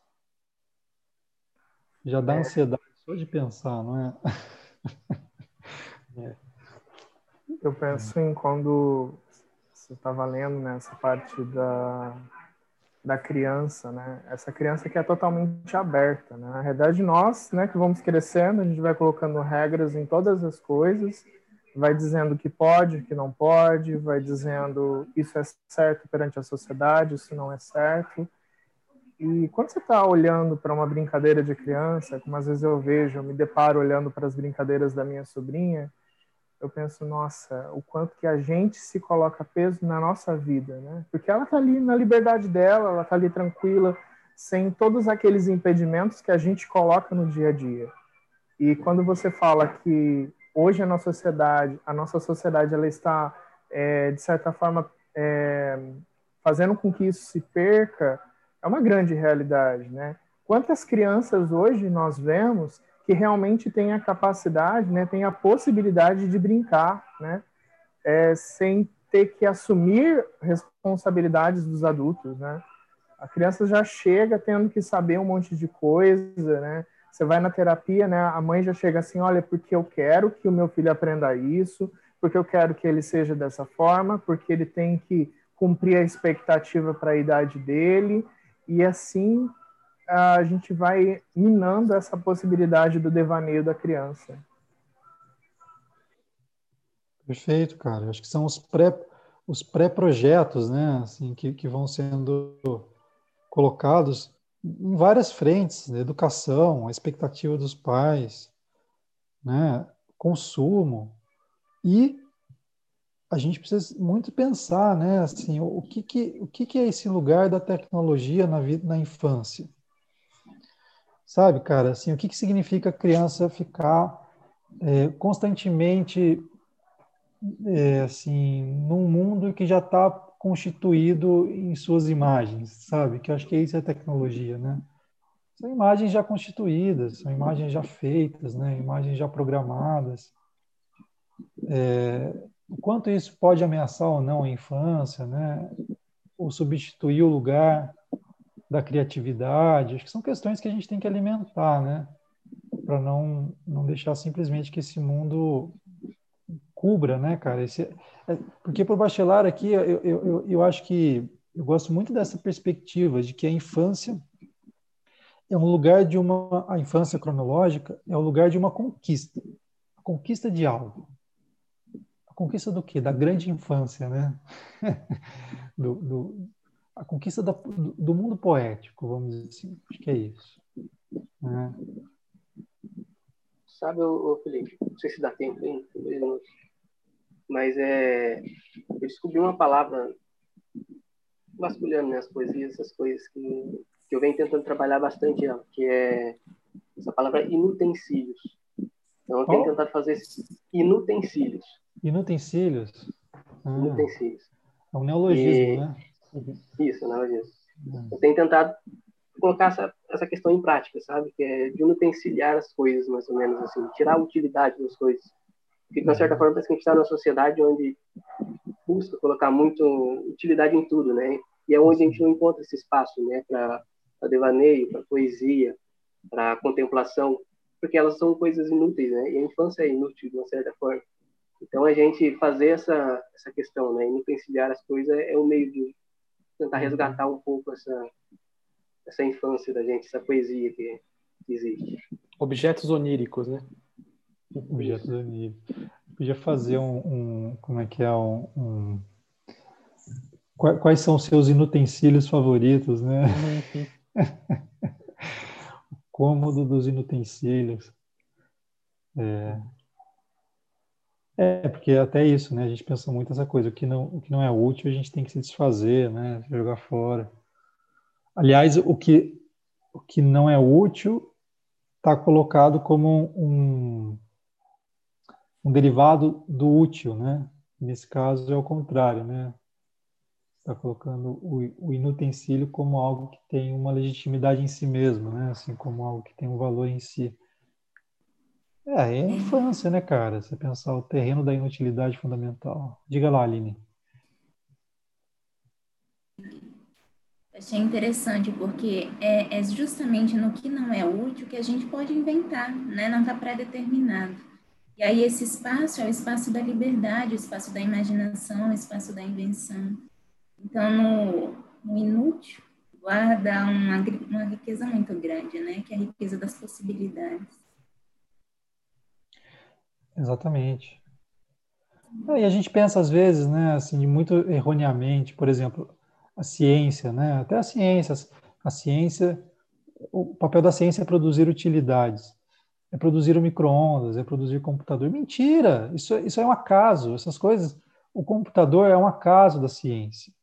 Já dá é. ansiedade só de pensar, não é? é. Eu penso em quando você estava lendo nessa né, parte da da criança, né? Essa criança que é totalmente aberta, né? Na realidade, nós, né, que vamos crescendo, a gente vai colocando regras em todas as coisas, vai dizendo que pode, que não pode, vai dizendo isso é certo perante a sociedade, isso não é certo. E quando você está olhando para uma brincadeira de criança, como às vezes eu vejo, eu me deparo olhando para as brincadeiras da minha sobrinha, eu penso, nossa, o quanto que a gente se coloca peso na nossa vida, né? Porque ela tá ali na liberdade dela, ela tá ali tranquila, sem todos aqueles impedimentos que a gente coloca no dia a dia. E quando você fala que hoje a nossa sociedade, a nossa sociedade, ela está é, de certa forma é, fazendo com que isso se perca, é uma grande realidade, né? Quantas crianças hoje nós vemos que realmente tem a capacidade, né, tem a possibilidade de brincar, né, é, sem ter que assumir responsabilidades dos adultos, né. A criança já chega tendo que saber um monte de coisa, né. Você vai na terapia, né, a mãe já chega assim, olha, porque eu quero que o meu filho aprenda isso, porque eu quero que ele seja dessa forma, porque ele tem que cumprir a expectativa para a idade dele, e assim a gente vai minando essa possibilidade do devaneio da criança. Perfeito, cara. Acho que são os pré os pré-projetos, né, assim, que, que vão sendo colocados em várias frentes, né? educação, a expectativa dos pais, né, consumo e a gente precisa muito pensar, né, assim, o que que o que que é esse lugar da tecnologia na vida na infância? Sabe, cara, assim, o que, que significa criança ficar é, constantemente é, assim, num mundo que já está constituído em suas imagens, sabe? Que eu acho que isso é tecnologia, né? São imagens já constituídas, são imagens já feitas, né? Imagens já programadas. É, o quanto isso pode ameaçar ou não a infância, né? Ou substituir o lugar da criatividade, acho que são questões que a gente tem que alimentar, né? Para não, não deixar simplesmente que esse mundo cubra, né, cara? Esse, é, porque para o bachelar aqui, eu, eu, eu, eu acho que eu gosto muito dessa perspectiva de que a infância é um lugar de uma a infância cronológica é o um lugar de uma conquista, a conquista de algo. A conquista do quê? Da grande infância, né? do, do, a conquista da, do, do, mundo poético, vamos dizer assim. Acho que é isso. Né? Sabe, ô, Felipe, não sei se dá tempo, hein? Mas é, eu descobri uma palavra vasculhando né, as poesias, essas coisas que, que eu venho tentando trabalhar bastante, que é essa palavra inutensílios. Então eu tenho oh. tentado fazer inutensílios. Inutensílios? Ah, inutensílios. É um neologismo, e... né? Isso, neologismo. Hum. Eu tenho tentado colocar essa, essa questão em prática, sabe? Que é de unutenciar as coisas, mais ou menos assim, tirar a utilidade das coisas. Porque, de uma certa forma, parece que a gente está numa sociedade onde busca colocar muito utilidade em tudo, né? E é onde a gente não encontra esse espaço, né, para devaneio, para poesia, para contemplação, porque elas são coisas inúteis, né? E a infância é inútil de uma certa forma. Então a gente fazer essa essa questão, né, inutenciar as coisas é um meio de tentar resgatar um pouco essa essa infância da gente, essa poesia que, que existe. Objetos oníricos, né? Objetos oníricos. Podia fazer um, um, como é que é um, um, quais são os seus inutensílios favoritos, né? Uhum. o cômodo dos inutensílios. É. é, porque até isso, né? A gente pensa muito essa coisa, o que não, o que não é útil a gente tem que se desfazer, né? Jogar fora. Aliás, o que, o que não é útil está colocado como um, um derivado do útil, né? Nesse caso é o contrário, né? Está colocando o, o inutensílio como algo que tem uma legitimidade em si mesmo, né? Assim como algo que tem um valor em si. É, é a infância, né, cara? Você pensar o terreno da inutilidade fundamental. Diga lá, Aline. Achei interessante porque é, é, justamente no que não é útil que a gente pode inventar, né? Não está pré-determinado. E aí esse espaço é o espaço da liberdade, o espaço da imaginação, o espaço da invenção. Então, no, no inútil, guarda uma, uma riqueza muito grande, né? Que é a riqueza das possibilidades. Exatamente. E a gente pensa às vezes, né, assim, muito erroneamente, por exemplo, a ciência, né? Até a ciência, a ciência, o papel da ciência é produzir utilidades, é produzir o microondas, é produzir computador. Mentira! Isso, isso é um acaso. Essas coisas, o computador é um acaso da ciência.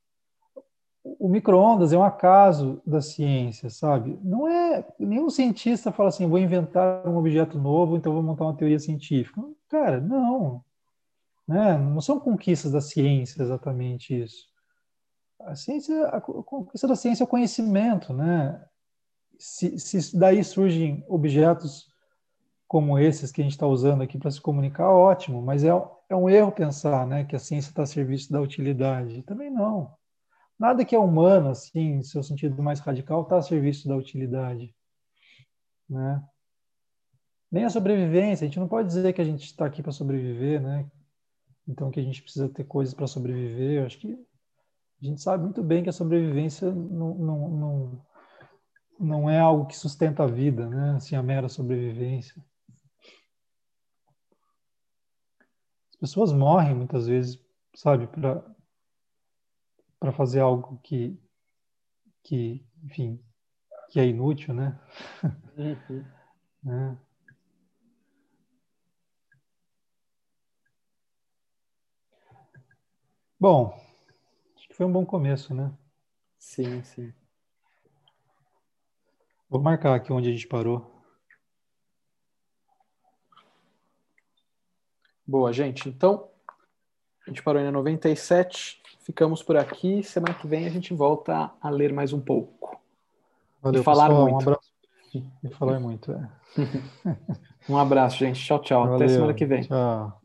O microondas é um acaso da ciência, sabe? Não é nenhum cientista fala assim, vou inventar um objeto novo, então vou montar uma teoria científica. Cara, não. Né? Não são conquistas da ciência exatamente isso. A ciência, a conquista da ciência é o conhecimento, né? Se, se daí surgem objetos como esses que a gente está usando aqui para se comunicar, ótimo, mas é, é um erro pensar né, que a ciência está a serviço da utilidade. Também não. Nada que é humano, assim, em seu sentido mais radical, está a serviço da utilidade. Né? Nem a sobrevivência, a gente não pode dizer que a gente está aqui para sobreviver, né? Então que a gente precisa ter coisas para sobreviver. Eu acho que a gente sabe muito bem que a sobrevivência não, não, não, não é algo que sustenta a vida, né? Assim, a mera sobrevivência. As pessoas morrem muitas vezes, sabe, para para fazer algo que que, enfim, que é inútil, né? Uhum. né? Bom, foi um bom começo, né? Sim, sim. Vou marcar aqui onde a gente parou. Boa, gente. Então, a gente parou em 97. Ficamos por aqui. Semana que vem a gente volta a ler mais um pouco. Valeu, e falar pessoal, muito. Um abraço. E falar muito, é. um abraço, gente. Tchau, tchau. Valeu, Até semana que vem. Tchau.